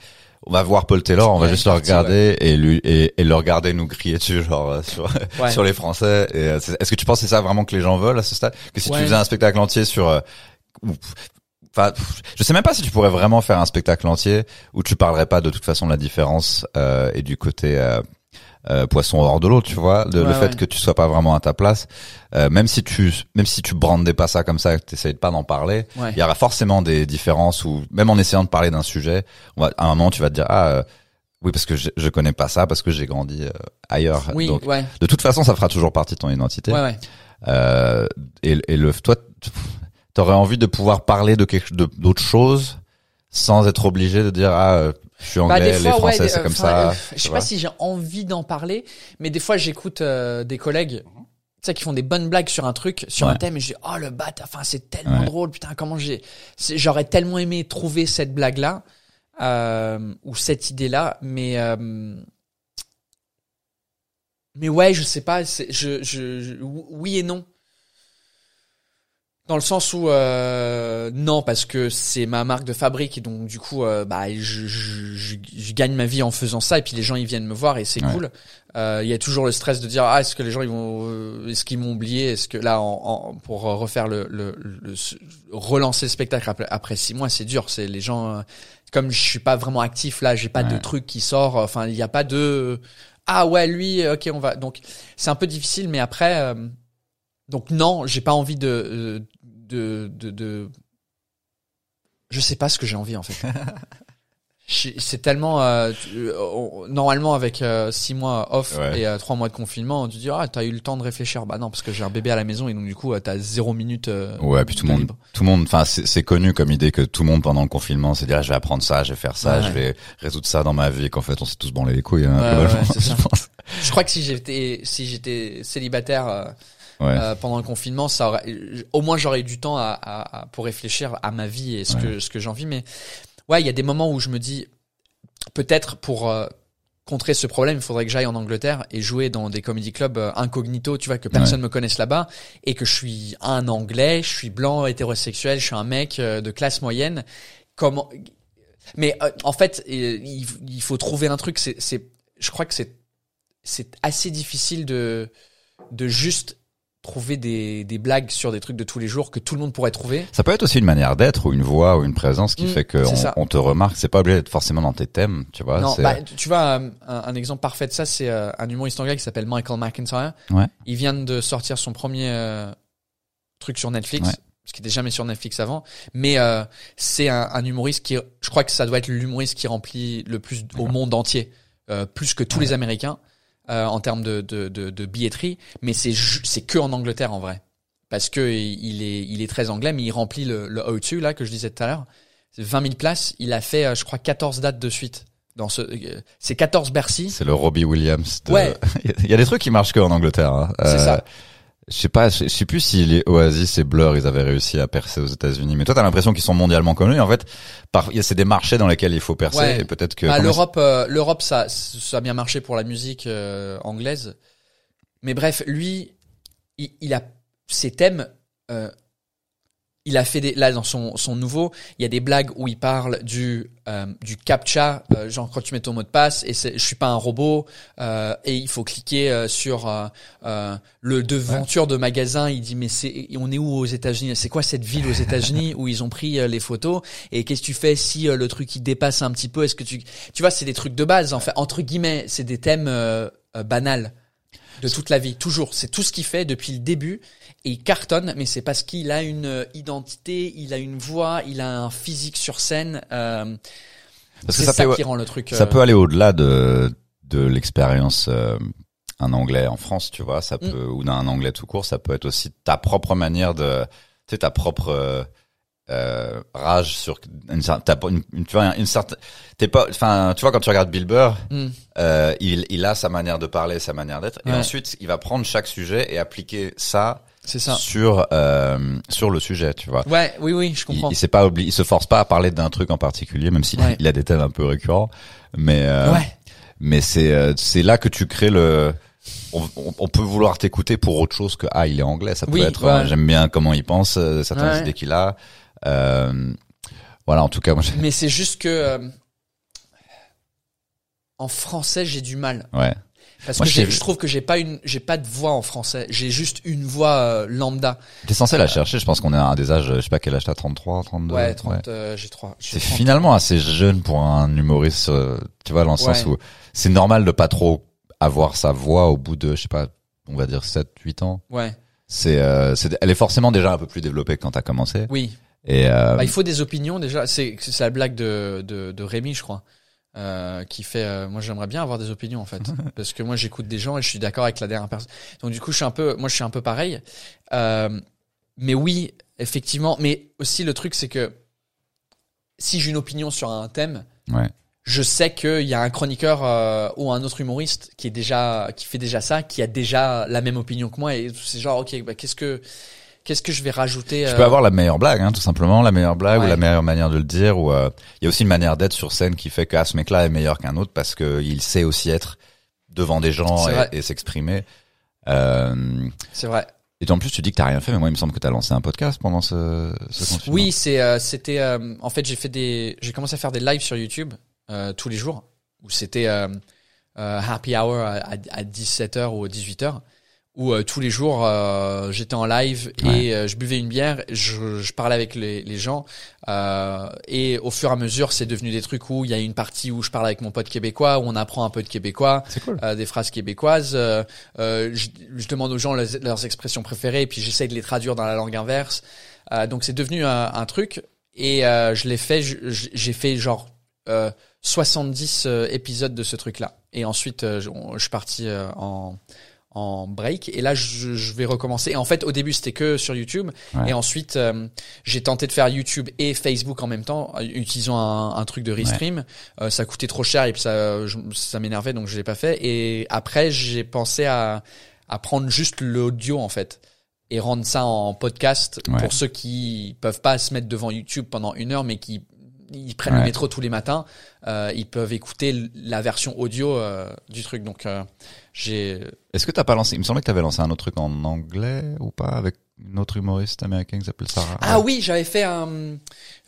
on va voir Paul Taylor, on va Ouais, juste le regarder et lui et, et le regarder nous crier dessus, genre euh, sur [LAUGHS] Ouais. sur les Français. Euh, est-ce que tu penses que c'est ça vraiment que les gens veulent à ce stade? Que si tu faisais un spectacle entier sur euh, Enfin, je sais même pas si tu pourrais vraiment faire un spectacle entier où tu parlerais pas de toute façon de la différence euh, et du côté euh, euh, poisson hors de l'eau, tu vois, de, le fait ouais. que tu sois pas vraiment à ta place, euh, même si tu même si tu brandais pas ça comme ça, que t'essayes de pas d'en parler, Ouais. il y aura forcément des différences ou même en essayant de parler d'un sujet, on va, à un moment tu vas te dire ah euh, oui parce que je, je connais pas ça parce que j'ai grandi euh, ailleurs. Oui, Donc ouais, de toute façon ça fera toujours partie de ton identité. ouais, ouais. Euh, et, et le toi t'aurais envie de pouvoir parler de quelque de d'autre chose sans être obligé de dire ah euh, je suis Bah, anglais, des fois, les français ouais, c'est euh, comme ça. euh, je sais pas si j'ai envie d'en parler, mais des fois j'écoute euh, des collègues. Tu sais, qui font des bonnes blagues sur un truc, sur un thème, et je dis, oh le bat, enfin, c'est tellement Ouais. drôle, putain, comment j'ai, c'est- j'aurais tellement aimé trouver cette blague-là, euh, ou cette idée-là, mais, euh, mais ouais, je sais pas, c'est, je, je, je- oui et non. Dans le sens où euh, non parce que c'est ma marque de fabrique et donc du coup euh, bah je, je, je, je gagne ma vie en faisant ça et puis les gens ils viennent me voir et c'est Ouais. cool. Euh, Il y a toujours le stress de dire ah est-ce que les gens ils vont euh, est-ce qu'ils m'ont oublié? Est-ce que là en, en- pour refaire le, le, le- ce- relancer le spectacle après, après six mois c'est dur c'est les gens comme je suis pas vraiment actif là j'ai pas de truc qui sort enfin il y a pas de ah ouais lui ok on va donc c'est un peu difficile mais après donc non, j'ai pas envie de euh, de, de de je sais pas ce que j'ai envie en fait. [LAUGHS] C'est tellement euh, tu- euh, normalement avec euh, six mois off Ouais. et euh, trois mois de confinement, tu dis ah t'as eu le temps de réfléchir. Bah non parce que j'ai un bébé à la maison et donc du coup t'as zéro minute. Ouais, puis tout le monde, libre. tout le monde, enfin, c'est c'est connu comme idée que tout le monde pendant le confinement s'est dit, ah, je vais apprendre ça, je vais faire ça, Ouais. je vais résoudre ça dans ma vie, qu'en fait, on s'est tous branlé les couilles, hein, Ouais, c'est [LAUGHS] je ça. Je crois que si j'étais si j'étais célibataire Ouais. euh, pendant le confinement, ça aurait, au moins j'aurais eu du temps à, à- à- pour réfléchir à ma vie et ce Ouais. que ce que envie. Mais ouais, il y a des moments où je me dis peut-être pour euh, contrer ce problème, il faudrait que j'aille en Angleterre et jouer dans des comedy clubs euh, incognito, tu vois, que personne me connaisse là-bas et que je suis un Anglais, je suis blanc, hétérosexuel, je suis un mec euh, de classe moyenne. Comment Mais euh, en fait, il, il faut trouver un truc. C'est, c'est, je crois que c'est c'est assez difficile de de juste trouver des, des blagues sur des trucs de tous les jours que tout le monde pourrait trouver. Ça peut être aussi une manière d'être ou une voix ou une présence qui Mm, fait que on, on te remarque. C'est pas obligé d'être forcément dans tes thèmes, tu vois. non, bah, tu- vois, euh, un, un exemple parfait de ça, c'est euh, un humoriste anglais qui s'appelle Michael McIntyre. Ouais. Il vient de sortir son premier euh, truc sur Netflix, Ouais. ce qui était jamais sur Netflix avant. Mais euh, c'est un, un humoriste qui, je crois que ça doit être l'humoriste qui remplit le plus au monde entier, euh, plus que tous les Américains euh, en termes de, de, de, de billetterie. Mais c'est c'est que en Angleterre en vrai, parce que il est il est très anglais, mais il remplit le, le O2 là que je disais tout à l'heure. C'est 20 000 places. Il a fait, euh, je crois, 14 dates de suite. Dans ce, euh, c'est 14 Bercy. C'est le Robbie Williams. de- Ouais. [LAUGHS] Il y a des trucs qui marchent que en Angleterre. hein. C'est ça. Je sais pas, je sais plus si les Oasis et Blur, ils avaient réussi à percer aux États-Unis. Mais toi, t'as l'impression qu'ils sont mondialement connus. En fait, par, il y a- c'est des marchés dans lesquels il faut percer. Ouais. Et peut-être que Bah, l'Europe, euh, l'Europe, ça, ça a bien marché pour la musique euh, anglaise. Mais bref, lui, il, il a ses thèmes. euh, il a fait des là dans son son nouveau, il y a des blagues où il parle du euh, du captcha, euh, genre quand tu mets ton mot de passe et je suis pas un robot euh, et il faut cliquer euh, sur euh, euh, le devanture de magasin. Il dit mais c'est on est où aux États-Unis? C'est quoi cette ville aux États-Unis où ils ont pris les photos? Et qu'est-ce que tu fais si le truc il dépasse un petit peu? Est-ce que tu tu vois c'est des trucs de base en fait. Entre guillemets c'est des thèmes banals de toute la vie. Toujours. C'est tout ce qu'il fait depuis le début et il cartonne mais c'est parce qu'il a une euh, identité il a une voix il a un physique sur scène euh, Parce que c'est ça, ça, peut, qui rend le truc ça euh, peut aller au-delà de, de l'expérience, euh, un anglais en France, tu vois, ça Mm. peut, ou d'un anglais tout court, ça peut être aussi ta propre manière de, tu sais, ta propre, euh, euh, rage sur une, une, une- tu vois une certaine t'es pas enfin tu vois quand tu regardes Bill Burr Mm. euh, il il a sa manière de parler sa manière d'être et ensuite il va prendre chaque sujet et appliquer ça, c'est ça. Sur euh, sur le sujet tu vois. Ouais oui oui je il, comprends. il s'est pas obli- il se force pas à parler d'un truc en particulier même s'il Ouais. il a des thèmes un peu récurrents. Mais euh, ouais. mais c'est euh, c'est là que tu crées le on, peut vouloir t'écouter pour autre chose que ah il est anglais. Ça peut Oui, être ouais. euh, j'aime bien comment il pense euh, certaines idées qu'il a. Euh, voilà en tout cas moi mais c'est juste que euh, en français j'ai du mal. Ouais parce Moi, que je trouve que j'ai pas une j'ai pas de voix en français. J'ai juste une voix euh, lambda. T'es censé la chercher je pense qu'on est à un des âges je sais pas quel âge t'as 33 32 ouais 30 euh, j'ai trois j'ai c'est 30. finalement assez jeune pour un humoriste euh, tu vois dans le sens Ouais. où c'est normal de pas trop avoir sa voix au bout de je sais pas on va dire 7 8 ans. Ouais. C'est euh, c'est elle est forcément déjà un peu plus développée que quand t'as commencé. Oui. Et euh, Bah, il faut des opinions déjà. C'est c'est la blague de, de, de Rémi, je crois, euh, qui fait. euh, moi, j'aimerais bien avoir des opinions en fait, [LAUGHS] parce que moi, j'écoute des gens et je suis d'accord avec la dernière personne. Donc du coup, je suis un peu, moi, je suis un peu pareil. Euh, mais oui, effectivement. Mais aussi le truc, c'est que si j'ai une opinion sur un thème, ouais je sais qu'il y a un chroniqueur euh, ou un autre humoriste qui est déjà qui fait déjà ça, qui a déjà la même opinion que moi et c'est genre ok, bah, qu'est-ce que qu'est-ce que je vais rajouter euh, peux avoir la meilleure blague, hein, tout simplement, la meilleure blague Ouais. ou la meilleure manière de le dire. Ou euh, il y a aussi une manière d'être sur scène qui fait que ah, ce mec-là est meilleur qu'un autre parce que il sait aussi être devant des gens et, et s'exprimer. Euh, C'est vrai. et en plus, tu dis que t'as rien fait, mais moi, il me semble que t'as lancé un podcast pendant ce, ce confinement. Oui, c'est euh, c'était euh, en fait j'ai fait des j'ai commencé à faire des lives sur YouTube euh, tous les jours où c'était euh, euh, happy hour à 17h ou 18h où euh, tous les jours euh, j'étais en live Ouais. et euh, je buvais une bière, je, je parlais avec les, les gens euh, et au fur et à mesure c'est devenu des trucs où il y a une partie où je parle avec mon pote québécois où on apprend un peu de québécois cool. euh, des phrases québécoises. euh, je, je demande aux gens leurs, leurs expressions préférées et puis j'essaye de les traduire dans la langue inverse. Euh, donc c'est devenu un, un truc et euh, je l'ai fait. J'ai fait genre euh, 70 euh, épisodes de ce truc-là. Et ensuite je, je suis parti euh, en en break et là je, je vais recommencer et en fait au début c'était que sur YouTube Ouais. et ensuite euh, j'ai tenté de faire YouTube et Facebook en même temps euh, utilisant un, un truc de restream euh, ça coûtait trop cher et puis ça, je- ça m'énervait donc je l'ai pas fait. Et après j'ai pensé à, à prendre juste l'audio en fait et rendre ça en podcast Ouais. pour ceux qui peuvent pas se mettre devant YouTube pendant une heure mais qui ils prennent Ouais. le métro tous les matins, euh, ils peuvent écouter la version audio euh, du truc. Donc euh, j'ai Est-ce que t'as pas lancé Il me semblait que t'avais lancé un autre truc en anglais ou pas avec une autre humoriste américaine qui s'appelle Sarah? ah oui j'avais fait un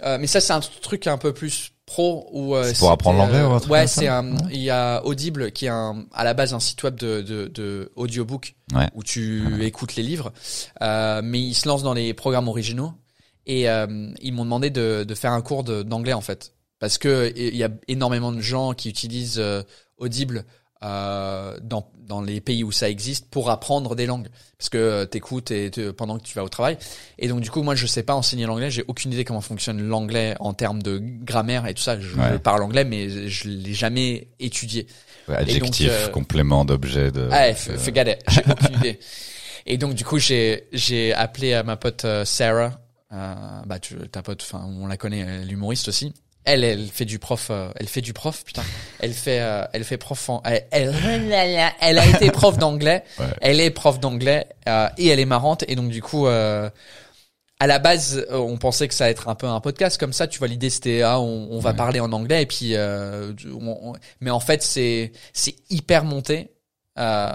euh, mais ça c'est un truc un peu plus pro ou euh, C'est pour apprendre l'anglais ou un truc ouais c'est un il y a Audible qui est un, à la base un site web de de, de audiobook Ouais. où tu écoutes les livres euh, mais ils se lancent dans les programmes originaux et euh, ils m'ont demandé de de faire un cours d'anglais en fait parce que il y a énormément de gens qui utilisent euh, Audible euh, dans dans les pays où ça existe pour apprendre des langues parce que euh, t'écoutes et pendant que tu vas au travail et donc du coup moi je sais pas enseigner l'anglais j'ai aucune idée comment fonctionne l'anglais en termes de grammaire et tout ça je, Ouais. parle anglais mais je l'ai jamais étudié Ouais, donc, adjectif, euh, complément d'objet de. ah, forget it. J'ai aucune idée. Et donc, du coup, j'ai, j'ai appelé ma pote Sarah, euh, bah, tu, ta pote, enfin, on la connaît, elle est l'humoriste aussi. elle, elle fait du prof, euh, elle fait du prof, putain. [LAUGHS] Elle fait, euh, elle fait prof en, elle, elle, [LAUGHS] elle a été prof d'anglais. Ouais. Elle est prof d'anglais euh, et elle est marrante et donc du coup, euh, à la base, euh, on pensait que ça allait être un peu un podcast comme ça. Tu vois, l'idée c'était ah, on, on va Ouais. parler en anglais et puis, euh, on- on- mais en fait c'est c'est hyper monté. Euh,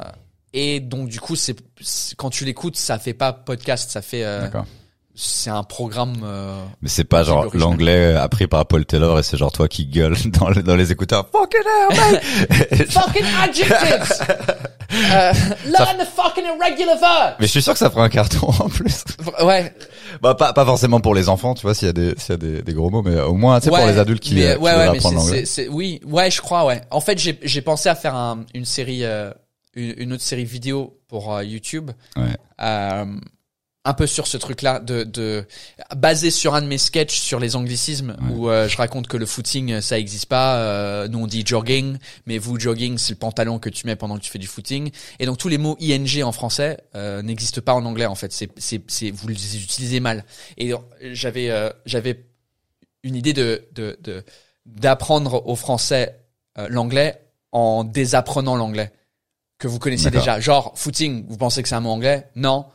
et donc du coup, c'est c'est- quand tu l'écoutes, ça fait pas podcast, ça fait euh, D'accord. C'est un programme. euh, Mais c'est pas genre original. l'anglais appris par Paul Taylor et c'est genre toi qui gueule [LAUGHS] dans, les- dans les écouteurs. Fucking hell, mate! [LAUGHS] fucking adjectives. [LAUGHS] euh, learn the fucking irregular verb. Mais je suis sûr que ça fera un carton en plus. Ouais, Bah pas, pas forcément pour les enfants, tu vois, s'il y a des s'il y a des, des gros mots, mais au moins tu sais pour les adultes qui, mais, euh, qui ouais, apprendre l'anglais. oui, ouais, je crois, ouais. En fait, j'ai j'ai pensé à faire un, une série, euh, une, une autre série vidéo pour euh, YouTube, Ouais. euh, un peu sur ce truc-là, de, de basé sur un de mes sketchs sur les anglicismes, Ouais. où euh, je raconte que le footing ça existe pas. euh, nous on dit jogging, mais vous jogging c'est le pantalon que tu mets pendant que tu fais du footing. Et donc tous les mots ing en français euh, n'existent pas en anglais en fait. C'est c'est c'est vous les utilisez mal. Et euh, j'avais euh, j'avais une idée de de de d'apprendre aux Français euh, l'anglais en désapprenant l'anglais que vous connaissez déjà. Genre footing, vous pensez que c'est un mot anglais? Non.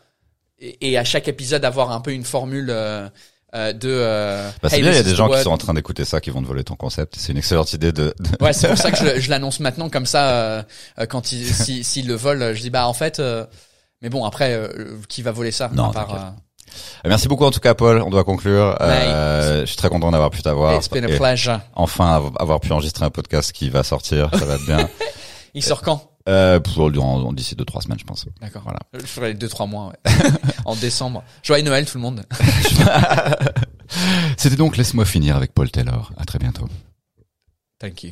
Et, et à chaque épisode avoir un peu une formule euh, euh, de. Euh, Bah, c'est hey, bien, il y a des gens qui sont en train d'écouter ça, qui vont te voler ton concept. C'est une excellente idée de. de- Ouais, c'est pour ça que je, [LAUGHS] je l'annonce maintenant comme ça. euh, euh, quand ils si, s'ils le volent, je dis bah en fait. euh, mais bon après, euh, qui va voler ça Non, à part, euh, Merci beaucoup en tout cas, Paul. On doit conclure. Euh, je suis très content d'avoir pu t'avoir. It's been a pleasure. Enfin, av- avoir pu enregistrer un podcast qui va sortir, ça va être bien. [LAUGHS] Il sort quand? Euh, pour durant d'ici deux trois semaines, je pense. D'accord. Voilà. Je ferai les deux trois mois. Ouais. [LAUGHS] en décembre. Joyeux Noël tout le monde. [LAUGHS] C'était donc laisse-moi finir avec Paul Taylor. À très bientôt. Thank you.